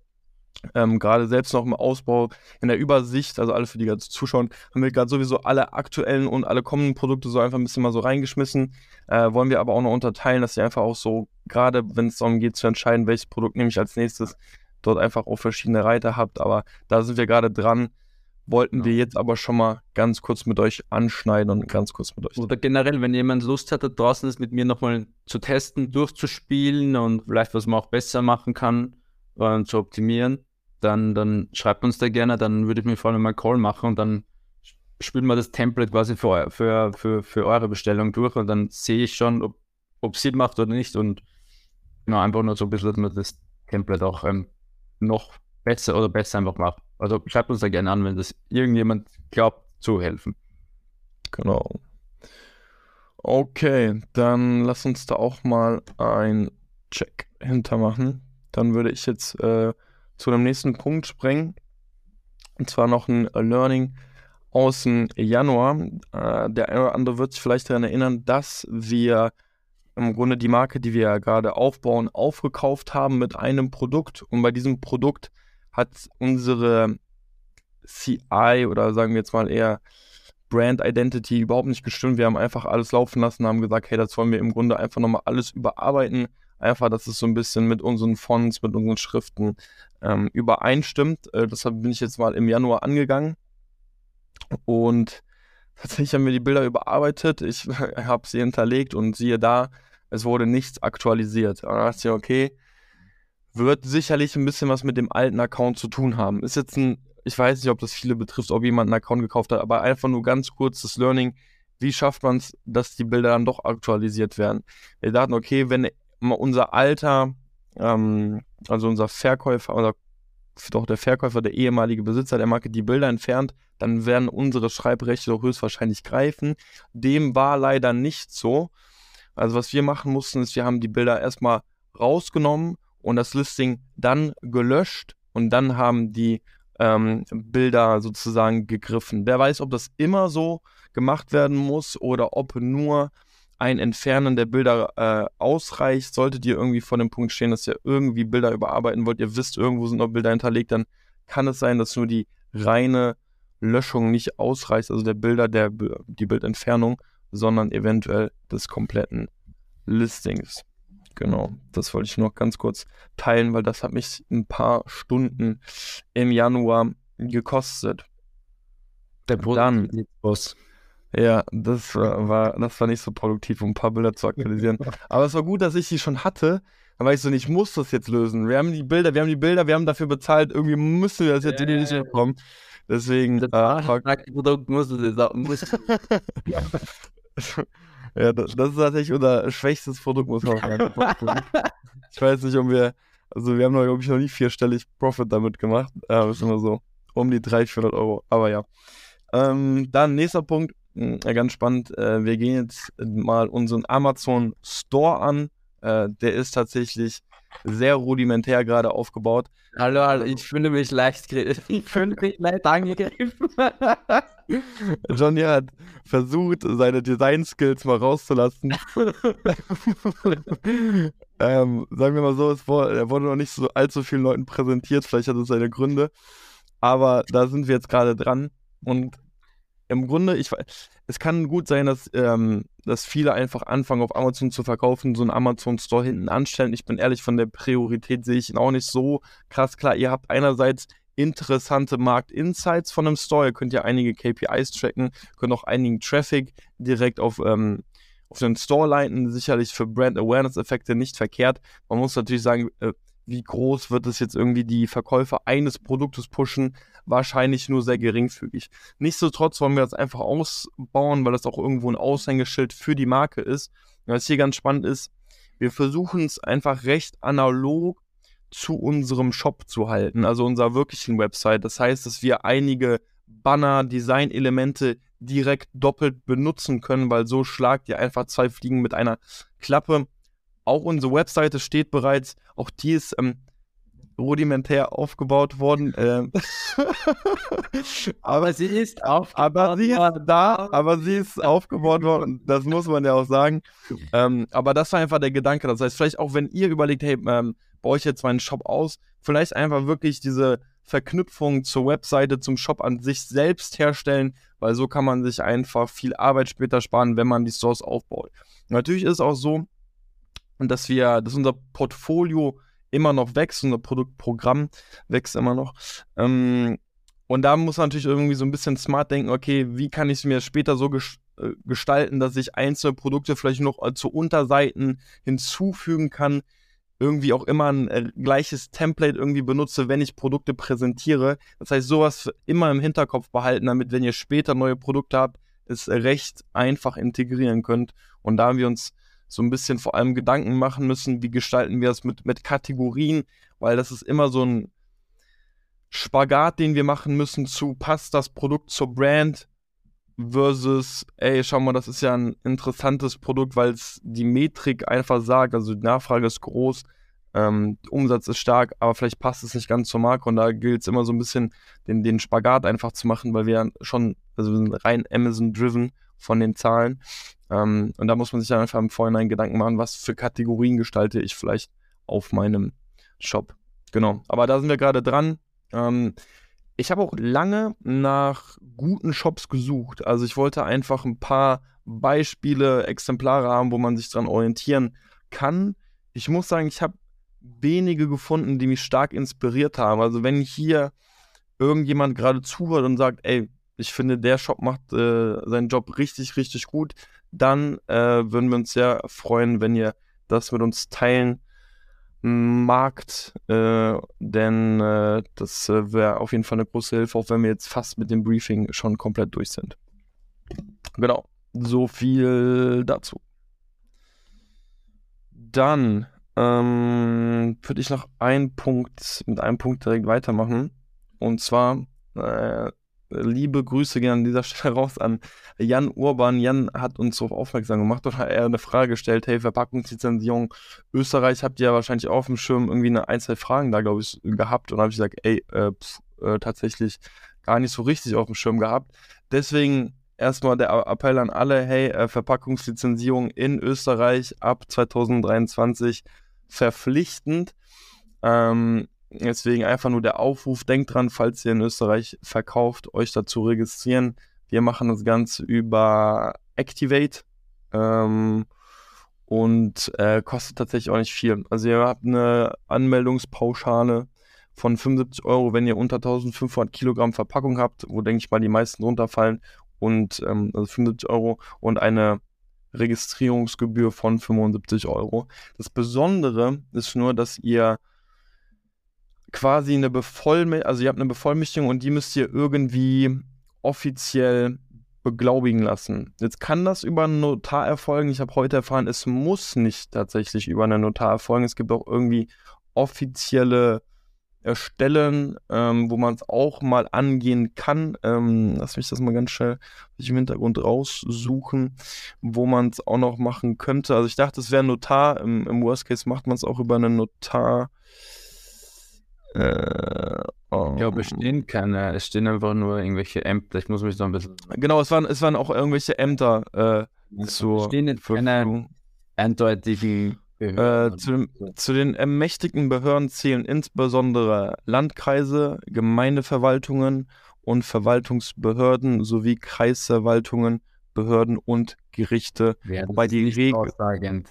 Ähm, gerade selbst noch im Ausbau, in der Übersicht, also alle für die ganzen Zuschauer, haben wir gerade sowieso alle aktuellen und alle kommenden Produkte so einfach ein bisschen mal so reingeschmissen. Äh, wollen wir aber auch noch unterteilen, dass ihr einfach auch so, gerade wenn es darum geht zu entscheiden, welches Produkt nehme ich als nächstes, dort einfach auch verschiedene Reiter habt. Aber da sind wir gerade dran wollten ja. wir jetzt aber schon mal ganz kurz mit euch anschneiden und ganz kurz mit euch. Oder generell, wenn jemand Lust hat, da draußen ist mit mir nochmal zu testen, durchzuspielen und vielleicht was man auch besser machen kann und äh, zu optimieren, dann, dann schreibt uns da gerne, dann würde ich mir vor allem mal Call machen und dann spielen wir das Template quasi für, für, für, für eure Bestellung durch und dann sehe ich schon, ob, ob Sinn macht oder nicht und genau, einfach nur so ein bisschen, dass man das Template auch ähm, noch besser oder besser einfach macht. Also schreibt uns da gerne an, wenn das irgendjemand glaubt, zu helfen. Genau. Okay, dann lass uns da auch mal ein Check hintermachen. Dann würde ich jetzt äh, zu dem nächsten Punkt springen. Und zwar noch ein Learning aus dem Januar. Äh, der eine oder andere wird sich vielleicht daran erinnern, dass wir im Grunde die Marke, die wir ja gerade aufbauen, aufgekauft haben mit einem Produkt. Und bei diesem Produkt hat unsere CI oder sagen wir jetzt mal eher Brand Identity überhaupt nicht gestimmt. Wir haben einfach alles laufen lassen, haben gesagt, hey, das wollen wir im Grunde einfach nochmal alles überarbeiten. Einfach, dass es so ein bisschen mit unseren Fonts, mit unseren Schriften ähm, übereinstimmt. Äh, deshalb bin ich jetzt mal im Januar angegangen. Und tatsächlich haben wir die Bilder überarbeitet. Ich (laughs) habe sie hinterlegt und siehe da, es wurde nichts aktualisiert. Und dann dachte ich, okay, wird sicherlich ein bisschen was mit dem alten Account zu tun haben. Ist jetzt ein, ich weiß nicht, ob das viele betrifft, ob jemand einen Account gekauft hat, aber einfach nur ganz kurz das Learning. Wie schafft man es, dass die Bilder dann doch aktualisiert werden? Wir dachten, okay, wenn unser alter, ähm, also unser Verkäufer oder doch der Verkäufer, der ehemalige Besitzer der Marke die Bilder entfernt, dann werden unsere Schreibrechte doch höchstwahrscheinlich greifen. Dem war leider nicht so. Also was wir machen mussten, ist, wir haben die Bilder erstmal rausgenommen und das Listing dann gelöscht und dann haben die ähm, Bilder sozusagen gegriffen. Wer weiß, ob das immer so gemacht werden muss oder ob nur ein Entfernen der Bilder äh, ausreicht. Solltet ihr irgendwie vor dem Punkt stehen, dass ihr irgendwie Bilder überarbeiten wollt, ihr wisst, irgendwo sind noch Bilder hinterlegt, dann kann es sein, dass nur die reine Löschung nicht ausreicht, also der Bilder, der, die Bildentfernung, sondern eventuell des kompletten Listings. Genau, das wollte ich noch ganz kurz teilen, weil das hat mich ein paar Stunden im Januar gekostet. Der Dann, Boss. Ja, das war, das war nicht so produktiv, um ein paar Bilder zu aktualisieren. (laughs) Aber es war gut, dass ich die schon hatte. Dann war ich so, ich muss das jetzt lösen. Wir haben die Bilder, wir haben die Bilder, wir haben dafür bezahlt. Irgendwie müssen wir das jetzt in die ja, bekommen. Deswegen. Das äh, Produkt muss es muss. (laughs) (laughs) ja, das, das, ist tatsächlich unser schwächstes Produkt, muss man sagen. (laughs) ich weiß nicht, ob wir, also wir haben, glaube ich, noch nie vierstellig Profit damit gemacht. Ja, ist immer so um die 300, 400 Euro. Aber ja. Ähm, dann nächster Punkt, hm, ganz spannend. Äh, wir gehen jetzt mal unseren Amazon Store an. Äh, der ist tatsächlich sehr rudimentär gerade aufgebaut. Hallo, hallo, ich fühle mich leicht, (laughs) ich fühle mich leicht angegriffen. (laughs) Johnny hat versucht, seine Design-Skills mal rauszulassen. (laughs) ähm, sagen wir mal so, es wurde, er wurde noch nicht so allzu vielen Leuten präsentiert, vielleicht hat es seine Gründe. Aber da sind wir jetzt gerade dran. Und im Grunde, ich es kann gut sein, dass, ähm, dass viele einfach anfangen, auf Amazon zu verkaufen, so einen Amazon-Store hinten anstellen. Ich bin ehrlich, von der Priorität sehe ich ihn auch nicht so krass. Klar, ihr habt einerseits interessante Markt-Insights von einem Store. Ihr könnt ja einige KPIs tracken, könnt auch einigen Traffic direkt auf, ähm, auf den Store leiten. Sicherlich für Brand Awareness-Effekte nicht verkehrt. Man muss natürlich sagen, äh, wie groß wird es jetzt irgendwie die Verkäufe eines Produktes pushen? Wahrscheinlich nur sehr geringfügig. Nichtsdestotrotz wollen wir das einfach ausbauen, weil das auch irgendwo ein Aushängeschild für die Marke ist. was hier ganz spannend ist, wir versuchen es einfach recht analog zu unserem Shop zu halten, also unserer wirklichen Website. Das heißt, dass wir einige Banner, Design-Elemente direkt doppelt benutzen können, weil so schlagt ihr einfach zwei Fliegen mit einer Klappe. Auch unsere Webseite steht bereits, auch die ist ähm, rudimentär aufgebaut worden. Ähm. aber sie ist auf, aber sie ist da, aber sie ist aufgebaut worden. Das muss man ja auch sagen. Ähm, aber das war einfach der Gedanke. Das heißt, vielleicht auch wenn ihr überlegt, hey, ähm, baue ich jetzt meinen Shop aus, vielleicht einfach wirklich diese Verknüpfung zur Webseite, zum Shop an sich selbst herstellen, weil so kann man sich einfach viel Arbeit später sparen, wenn man die Stores aufbaut. Natürlich ist es auch so, und dass wir, dass unser Portfolio immer noch wächst, unser Produktprogramm wächst immer noch. Ähm, und da muss man natürlich irgendwie so ein bisschen smart denken, okay, wie kann ich es mir später so ges äh, gestalten, dass ich einzelne Produkte vielleicht noch äh, zu Unterseiten hinzufügen kann, irgendwie auch immer ein äh, gleiches Template irgendwie benutze, wenn ich Produkte präsentiere. Das heißt, sowas immer im Hinterkopf behalten, damit, wenn ihr später neue Produkte habt, es recht einfach integrieren könnt. Und da haben wir uns so ein bisschen vor allem Gedanken machen müssen, wie gestalten wir das mit, mit Kategorien, weil das ist immer so ein Spagat, den wir machen müssen zu, passt das Produkt zur Brand versus, ey, schau mal, das ist ja ein interessantes Produkt, weil es die Metrik einfach sagt, also die Nachfrage ist groß, ähm, Umsatz ist stark, aber vielleicht passt es nicht ganz zur Marke. Und da gilt es immer so ein bisschen, den, den Spagat einfach zu machen, weil wir schon, also wir sind rein Amazon-driven von den Zahlen ähm, und da muss man sich dann einfach im Vorhinein Gedanken machen, was für Kategorien gestalte ich vielleicht auf meinem Shop. Genau. Aber da sind wir gerade dran. Ähm, ich habe auch lange nach guten Shops gesucht. Also ich wollte einfach ein paar Beispiele, Exemplare haben, wo man sich dran orientieren kann. Ich muss sagen, ich habe wenige gefunden, die mich stark inspiriert haben. Also wenn hier irgendjemand gerade zuhört und sagt, ey, ich finde, der Shop macht äh, seinen Job richtig, richtig gut, dann äh, würden wir uns sehr freuen, wenn ihr das mit uns teilen magt, äh, denn äh, das äh, wäre auf jeden Fall eine große Hilfe, auch wenn wir jetzt fast mit dem Briefing schon komplett durch sind. Genau, so viel dazu. Dann ähm, würde ich noch einen Punkt, mit einem Punkt direkt weitermachen. Und zwar äh, liebe Grüße gehen an dieser (laughs) Stelle raus an Jan Urban. Jan hat uns darauf aufmerksam gemacht hat er eine Frage gestellt, hey, Verpackungslizenzierung Österreich habt ihr ja wahrscheinlich auf dem Schirm irgendwie eine ein, zwei Fragen da, glaube ich, gehabt. Und habe ich gesagt, ey, äh, pf, äh, tatsächlich gar nicht so richtig auf dem Schirm gehabt. Deswegen erstmal der Appell an alle, hey, äh, Verpackungslizenzierung in Österreich ab 2023 verpflichtend. Ähm, deswegen einfach nur der Aufruf, denkt dran, falls ihr in Österreich verkauft, euch dazu registrieren. Wir machen das Ganze über Activate ähm, und äh, kostet tatsächlich auch nicht viel. Also ihr habt eine Anmeldungspauschale von 75 Euro, wenn ihr unter 1500 Kilogramm Verpackung habt, wo denke ich mal die meisten runterfallen und ähm, also 75 Euro und eine Registrierungsgebühr von 75 Euro. Das Besondere ist nur, dass ihr quasi eine Bevollmächtigung, also ihr habt eine Bevollmächtigung und die müsst ihr irgendwie offiziell beglaubigen lassen. Jetzt kann das über einen Notar erfolgen. Ich habe heute erfahren, es muss nicht tatsächlich über einen Notar erfolgen. Es gibt auch irgendwie offizielle Stellen, ähm, wo man es auch mal angehen kann. Ähm, lass mich das mal ganz schnell im Hintergrund raussuchen, wo man es auch noch machen könnte. Also ich dachte, es wäre ein Notar. Im, Im, Worst Case macht man es auch über einen Notar. Äh, oh. Ja, bestehen keine. Es stehen einfach nur irgendwelche Ämter. Ich muss mich noch ein bisschen. Genau, es waren, es waren auch irgendwelche Ämter äh, zur stehen keine eindeutigen äh, zu, zu, den ermächtigten Behörden zählen insbesondere Landkreise, Gemeindeverwaltungen und Verwaltungsbehörden sowie Kreisverwaltungen, Behörden und Gerichte. Ja, wobei die Regel.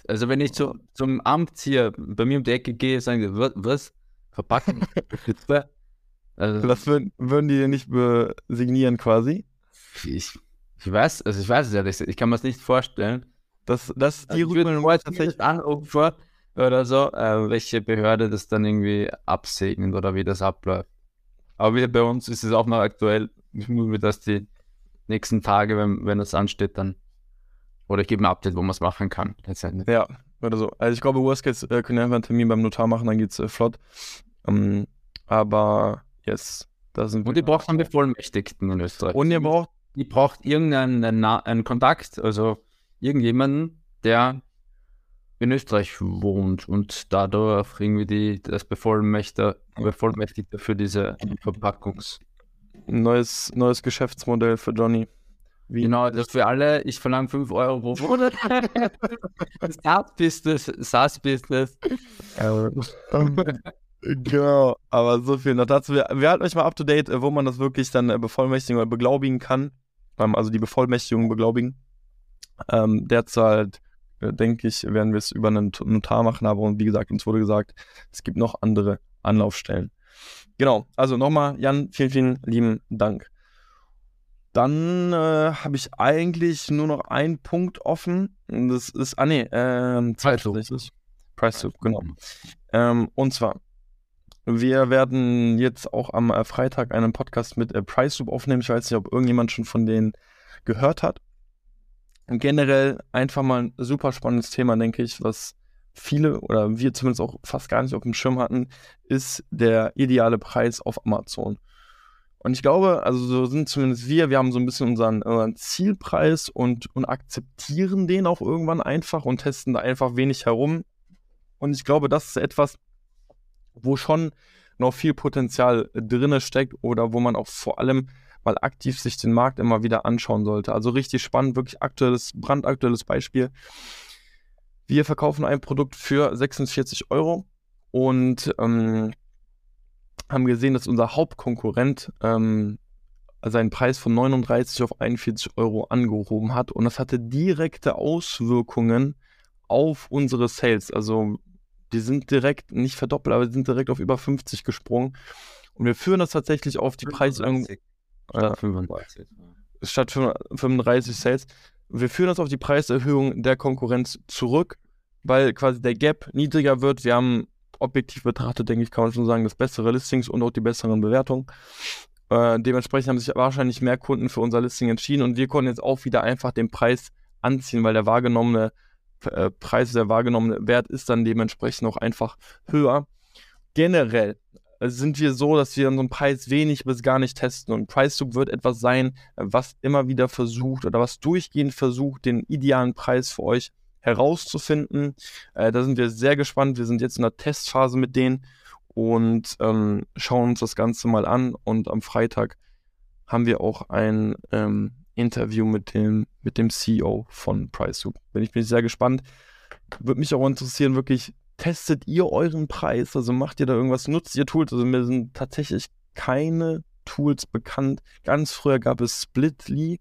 Also wenn ich zu, zum Amt hier bei mir um die Ecke gehe, sagen die, was? Verpacken? (laughs) also, das würden, würden die nicht signieren quasi? Ich, ich weiß, also ich weiß es ja nicht. Ich kann mir das nicht vorstellen. Das, das die also Rückmeldung tatsächlich anrufen oder so, äh, welche Behörde das dann irgendwie absegnet oder wie das abläuft. Aber wie bei uns ist es auch noch aktuell. Ich muss mir das die nächsten Tage, wenn, wenn das ansteht, dann. Oder ich gebe ein Update, wo man es machen kann. Ja, oder so. Also ich glaube, Worst Case äh, können wir einfach einen Termin beim Notar machen, dann geht's äh, flott. Um, ähm, aber yes, da sind Und ihr braucht einen Bevollmächtigten in Österreich. Und ihr braucht. Die braucht irgendeinen einen, Kontakt, also irgendjemanden, der in Österreich wohnt und dadurch irgendwie die, das Bevollmächtigte, Bevollmächtigte für diese Verpackungs. Neues, neues Geschäftsmodell für Johnny. Wie? Genau, das für alle, ich verlange 5 Euro pro Monat. (laughs) SaaS-Business, SaaS-Business. (laughs) genau, aber so viel noch dazu. Wir, wir halten euch mal up to date, wo man das wirklich dann äh, bevollmächtigen oder beglaubigen kann. Ähm, also die Bevollmächtigung beglaubigen. Ähm, derzeit, äh, denke ich, werden wir es über einen Notar machen, aber wie gesagt, uns wurde gesagt, es gibt noch andere Anlaufstellen. Genau, also nochmal, Jan, vielen, vielen lieben Dank. Dann äh, habe ich eigentlich nur noch einen Punkt offen. Das ist, ah nee, ähm, Price Soup, genau. Ähm, und zwar, wir werden jetzt auch am äh, Freitag einen Podcast mit äh, Price Soup aufnehmen. Ich weiß nicht, ob irgendjemand schon von denen gehört hat generell einfach mal ein super spannendes Thema, denke ich, was viele oder wir zumindest auch fast gar nicht auf dem Schirm hatten, ist der ideale Preis auf Amazon. Und ich glaube, also so sind zumindest wir, wir haben so ein bisschen unseren, unseren Zielpreis und, und akzeptieren den auch irgendwann einfach und testen da einfach wenig herum. Und ich glaube, das ist etwas, wo schon noch viel Potenzial drinne steckt oder wo man auch vor allem mal aktiv sich den Markt immer wieder anschauen sollte. Also richtig spannend, wirklich aktuelles, brandaktuelles Beispiel. Wir verkaufen ein Produkt für 46 Euro und ähm, haben gesehen, dass unser Hauptkonkurrent ähm, seinen Preis von 39 auf 41 Euro angehoben hat und das hatte direkte Auswirkungen auf unsere Sales. Also die sind direkt, nicht verdoppelt, aber die sind direkt auf über 50 gesprungen. Und wir führen das tatsächlich auf die Preiserhöhung. Statt 35. Statt 35 Sales. Wir führen das auf die Preiserhöhung der Konkurrenz zurück, weil quasi der Gap niedriger wird. Wir haben objektiv betrachtet, denke ich, kann man schon sagen, das bessere Listings und auch die besseren Bewertungen. Äh, dementsprechend haben sich wahrscheinlich mehr Kunden für unser Listing entschieden und wir konnten jetzt auch wieder einfach den Preis anziehen, weil der wahrgenommene äh, Preis, der wahrgenommene Wert ist dann dementsprechend auch einfach höher. Generell sind wir so, dass wir unseren Preis wenig bis gar nicht testen. Und PriceSoup wird etwas sein, was immer wieder versucht oder was durchgehend versucht, den idealen Preis für euch herauszufinden. Äh, da sind wir sehr gespannt. Wir sind jetzt in der Testphase mit denen und ähm, schauen uns das Ganze mal an. Und am Freitag haben wir auch ein ähm, Interview mit dem, mit dem CEO von PriceSoup. Bin ich bin sehr gespannt. Würde mich auch interessieren, wirklich, testet ihr euren Preis? Also macht ihr da irgendwas? Nutzt ihr Tools? Also mir sind tatsächlich keine Tools bekannt. Ganz früher gab es Splitly.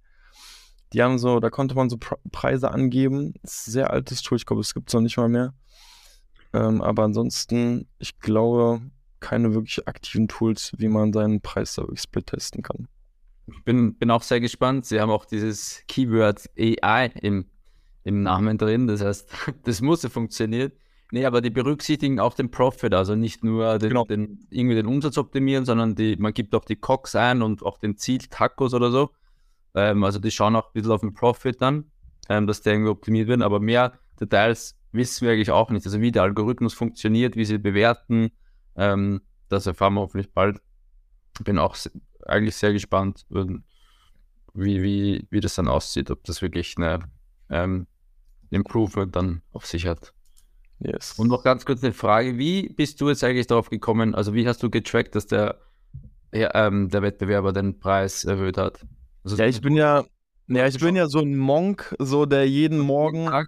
Die haben so, da konnte man so Preise angeben. Sehr altes Tool, ich glaube, es gibt es noch nicht mal mehr. Ähm, aber ansonsten, ich glaube, keine wirklich aktiven Tools, wie man seinen Preis da wirklich split testen kann. Ich bin, bin auch sehr gespannt. Sie haben auch dieses Keyword AI im, im Namen drin. Das heißt, (laughs) das muss ja funktionieren. Nee, aber die berücksichtigen auch den Profit, also nicht nur den, genau. den, irgendwie den Umsatz optimieren, sondern die, man gibt auch die Cox ein und auch den Ziel Tacos oder so. Ähm, also die schauen auch ein bisschen auf den Profit dann, ähm, dass der irgendwie optimiert wird, aber mehr Details wissen wir eigentlich auch nicht. Also wie der Algorithmus funktioniert, wie sie bewerten, ähm, das erfahren wir hoffentlich bald. Bin auch eigentlich sehr gespannt, wie, wie, wie das dann aussieht, ob das wirklich eine ähm, Improvement dann auf sich hat. Yes. Und noch ganz kurz eine Frage, wie bist du jetzt eigentlich darauf gekommen, also wie hast du getrackt, dass der, ja, ähm, der Wettbewerber den Preis erhöht hat? Also ja, ich bin ja, ja, ich bin ja so ein Monk, so der jeden Morgen äh,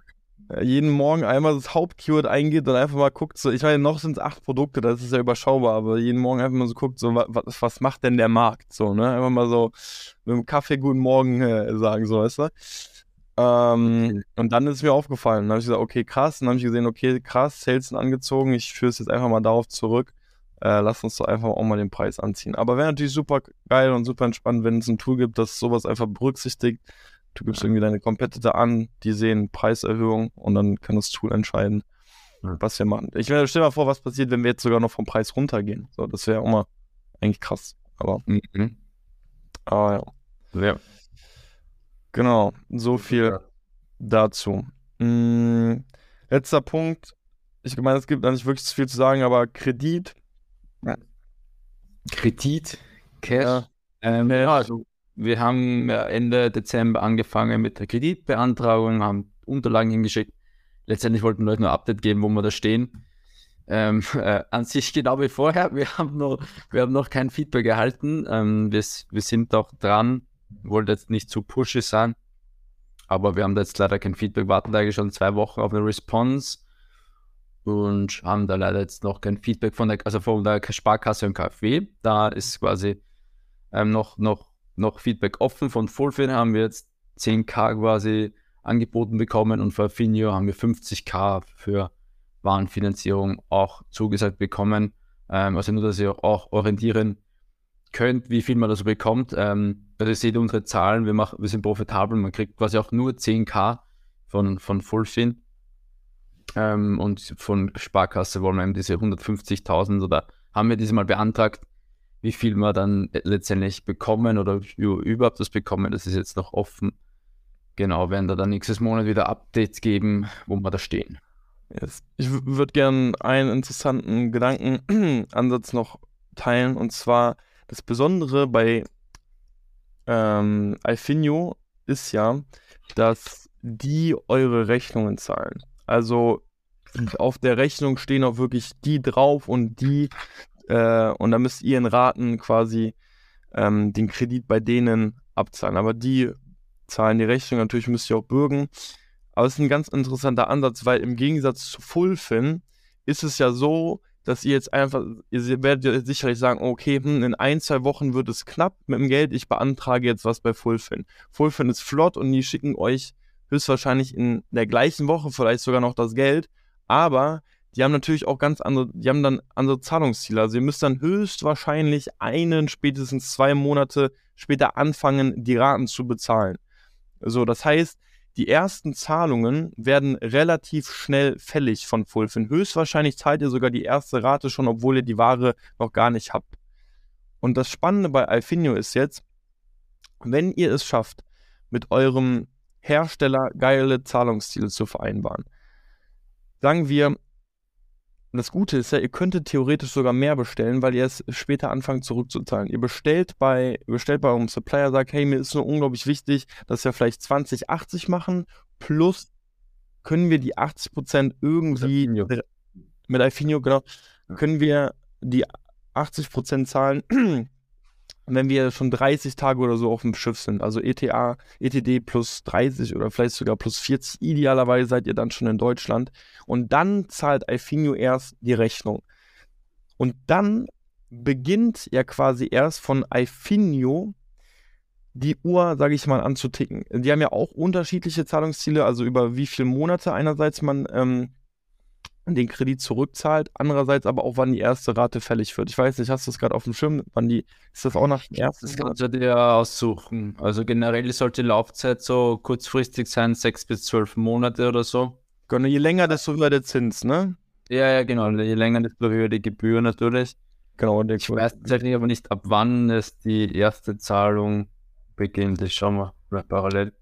jeden Morgen einmal das Hauptkeyword eingeht und einfach mal guckt, so, ich meine, noch sind es acht Produkte, das ist ja überschaubar, aber jeden Morgen einfach mal so guckt, so, was, was macht denn der Markt? So, ne? Einfach mal so mit dem Kaffee guten Morgen äh, sagen, so, weißt du? Ähm, und dann ist mir aufgefallen. Dann habe ich gesagt, okay, krass. Dann habe ich gesehen, okay, krass, Sales sind angezogen. Ich führe es jetzt einfach mal darauf zurück. Äh, lass uns doch einfach auch mal den Preis anziehen. Aber wäre natürlich super geil und super entspannt, wenn es ein Tool gibt, das sowas einfach berücksichtigt Du gibst irgendwie deine Competitor an, die sehen Preiserhöhung und dann kann das Tool entscheiden, ja. was wir machen. Ich stell mal vor, was passiert, wenn wir jetzt sogar noch vom Preis runtergehen. So, das wäre auch mal eigentlich krass. Aber, mhm. aber ja. ja. Genau, so viel ja. dazu. Mhm. Letzter Punkt. Ich meine, es gibt da nicht wirklich zu viel zu sagen, aber Kredit. Kredit, Cash. Ja. Ähm, ja, also wir haben Ende Dezember angefangen mit der Kreditbeantragung, haben Unterlagen hingeschickt. Letztendlich wollten euch nur Update geben, wo wir da stehen. Ähm, (laughs) äh, an sich genau wie vorher. Wir haben noch, wir haben noch kein Feedback erhalten. Ähm, wir, wir sind auch dran. Wollte jetzt nicht zu pushy sein, aber wir haben da jetzt leider kein Feedback. Warten eigentlich schon zwei Wochen auf eine Response und haben da leider jetzt noch kein Feedback von der, also von der Sparkasse und KfW. Da ist quasi ähm, noch, noch noch Feedback offen. Von Fullfin haben wir jetzt 10k quasi angeboten bekommen und für Finio haben wir 50k für Warenfinanzierung auch zugesagt bekommen. Ähm, also nur, dass ihr auch orientieren könnt, wie viel man da so bekommt. Ähm, also ihr seht unsere Zahlen, wir, machen, wir sind profitabel, man kriegt quasi auch nur 10k von, von Fullfin. Ähm, und von Sparkasse wollen wir eben diese 150.000 oder haben wir diese mal beantragt, wie viel wir dann letztendlich bekommen oder überhaupt das bekommen, das ist jetzt noch offen. Genau, werden da dann nächstes Monat wieder Updates geben, wo wir da stehen. Yes. Ich würde gerne einen interessanten Gedankenansatz noch teilen und zwar das Besondere bei ähm, Alfinio ist ja, dass die eure Rechnungen zahlen. Also auf der Rechnung stehen auch wirklich die drauf und die äh, und dann müsst ihr in Raten quasi ähm, den Kredit bei denen abzahlen. Aber die zahlen die Rechnung, natürlich müsst ihr auch bürgen. Aber es ist ein ganz interessanter Ansatz, weil im Gegensatz zu Fullfin ist es ja so, dass ihr jetzt einfach, ihr werdet sicherlich sagen, okay, hm, in ein, zwei Wochen wird es knapp mit dem Geld, ich beantrage jetzt was bei Fullfin. Fullfin ist flott und die schicken euch höchstwahrscheinlich in der gleichen Woche vielleicht sogar noch das Geld, aber die haben natürlich auch ganz andere, die haben dann andere Zahlungsziele. Also ihr müsst dann höchstwahrscheinlich einen, spätestens zwei Monate später anfangen, die Raten zu bezahlen. So, das heißt, die ersten Zahlungen werden relativ schnell fällig von Fulfin. Höchstwahrscheinlich zahlt ihr sogar die erste Rate schon, obwohl ihr die Ware noch gar nicht habt. Und das Spannende bei Alfinio ist jetzt, wenn ihr es schafft, mit eurem Hersteller geile Zahlungsziele zu vereinbaren. Sagen wir, und das Gute ist ja, ihr könntet theoretisch sogar mehr bestellen, weil ihr es später anfangt zurückzuzahlen. Ihr bestellt bei, bestellt bei eurem Supplier, sagt, hey, mir ist nur unglaublich wichtig, dass wir vielleicht 20, 80 machen, plus können wir die 80% irgendwie mit Alfinio, genau, können wir die 80% zahlen, wenn wir schon 30 Tage oder so auf dem Schiff sind, also ETA, ETD plus 30 oder vielleicht sogar plus 40, idealerweise seid ihr dann schon in Deutschland und dann zahlt Alfinio erst die Rechnung. Und dann beginnt ja quasi erst von Alfinio die Uhr, sage ich mal, anzuticken. Die haben ja auch unterschiedliche Zahlungsziele, also über wie viele Monate einerseits man ähm, den Kredit zurückzahlt, andererseits aber auch, wann die erste Rate fällig wird. Ich weiß nicht, hast du das gerade auf dem Schirm? Wann die, ist das auch nach dem ersten? Das kannst du dir aussuchen. Also generell sollte die Laufzeit so kurzfristig sein, sechs bis zwölf Monate oder so. Genau, je länger, desto höher der Zins, ne? Ja, ja, genau. Je länger, desto höher die Gebühr natürlich. Genau. Ich weiß tatsächlich aber nicht, ab wann es die erste Zahlung beginnt. Ich schau mal parallel.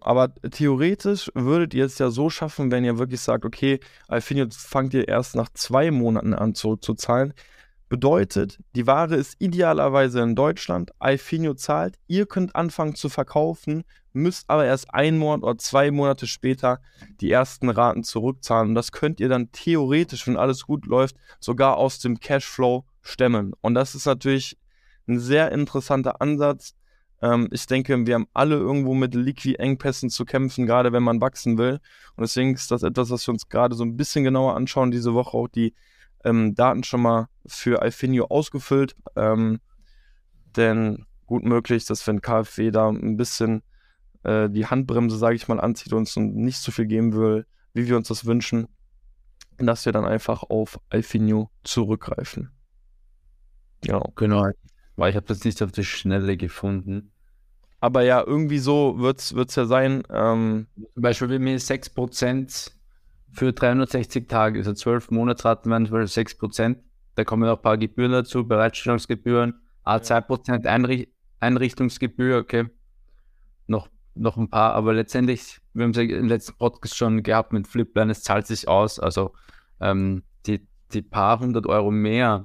Aber theoretisch würdet ihr es ja so schaffen, wenn ihr wirklich sagt, okay, Alfinio fangt ihr erst nach zwei Monaten an zurückzuzahlen. Bedeutet, die Ware ist idealerweise in Deutschland, Alfinio zahlt, ihr könnt anfangen zu verkaufen, müsst aber erst ein Monat oder zwei Monate später die ersten Raten zurückzahlen. Und das könnt ihr dann theoretisch, wenn alles gut läuft, sogar aus dem Cashflow stemmen. Und das ist natürlich ein sehr interessanter Ansatz, ähm, ich denke, wir haben alle irgendwo mit Liqui-Engpässen zu kämpfen, gerade wenn man wachsen will. Und deswegen ist das etwas, was wir uns gerade so ein bisschen genauer anschauen. Diese Woche auch die ähm, Daten schon mal für Alfinio ausgefüllt. Ähm, denn gut möglich, dass wenn KfW da ein bisschen äh, die Handbremse, sage ich mal, anzieht und uns nicht so viel geben will, wie wir uns das wünschen, dass wir dann einfach auf Alfinio zurückgreifen. Genau. Genau. Weil ich habe das nicht auf die Schnelle gefunden. Aber ja, irgendwie so wird es ja sein. Ähm, Zum Beispiel, wenn mir 6% für 360 Tage, also 12 Monatsraten wären 6%. Da kommen auch ein paar Gebühren dazu, Bereitstellungsgebühren, A2% Einricht Einrichtungsgebühr, okay. Noch, noch ein paar, aber letztendlich, wir haben es ja im letzten Podcast schon gehabt mit Flipline, es zahlt sich aus. Also ähm, die, die paar hundert Euro mehr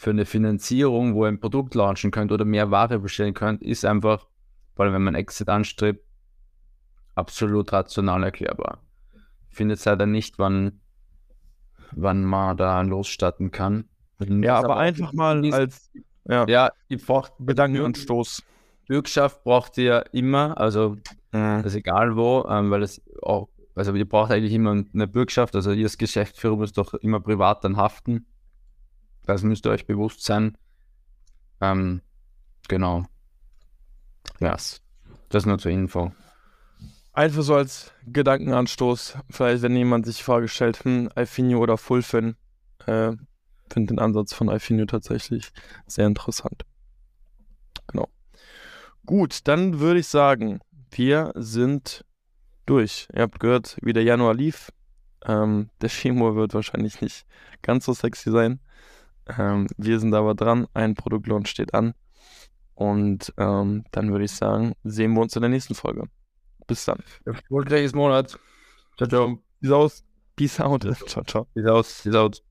für eine Finanzierung, wo ihr ein Produkt launchen könnt oder mehr Ware bestellen könnt, ist einfach, vor allem wenn man Exit anstrebt, absolut rational erklärbar. Ich finde jetzt leider nicht, wann, wann man da losstarten kann. Ja, aber, aber einfach mal ist, als ja, ja ich braucht Gedankenanstoß. Bürgschaft braucht ihr immer, also mhm. das ist egal wo, ähm, weil es auch, also ihr braucht eigentlich immer eine Bürgschaft, also ihr als Geschäftsführer müsst doch immer privat dann haften. Das müsst ihr euch bewusst sein. Ähm, genau. Ja, das nur zur Info. Einfach so als Gedankenanstoß, vielleicht wenn jemand sich die Frage stellt, hm, Alfinio oder Fullfin, äh, finde den Ansatz von Alfinio tatsächlich sehr interessant. Genau. Gut, dann würde ich sagen, wir sind durch. Ihr habt gehört, wie der Januar lief. Ähm, der (laughs) Februar wird wahrscheinlich nicht ganz so sexy sein. Ähm, wir sind aber dran. Ein Produktlaunch steht an. Und ähm, dann würde ich sagen, sehen wir uns in der nächsten Folge. Bis dann. Erfolgreiches Monat. Ciao, ciao. Peace aus. Peace out. (laughs) Ciao, ciao. Peace aus. Peace out.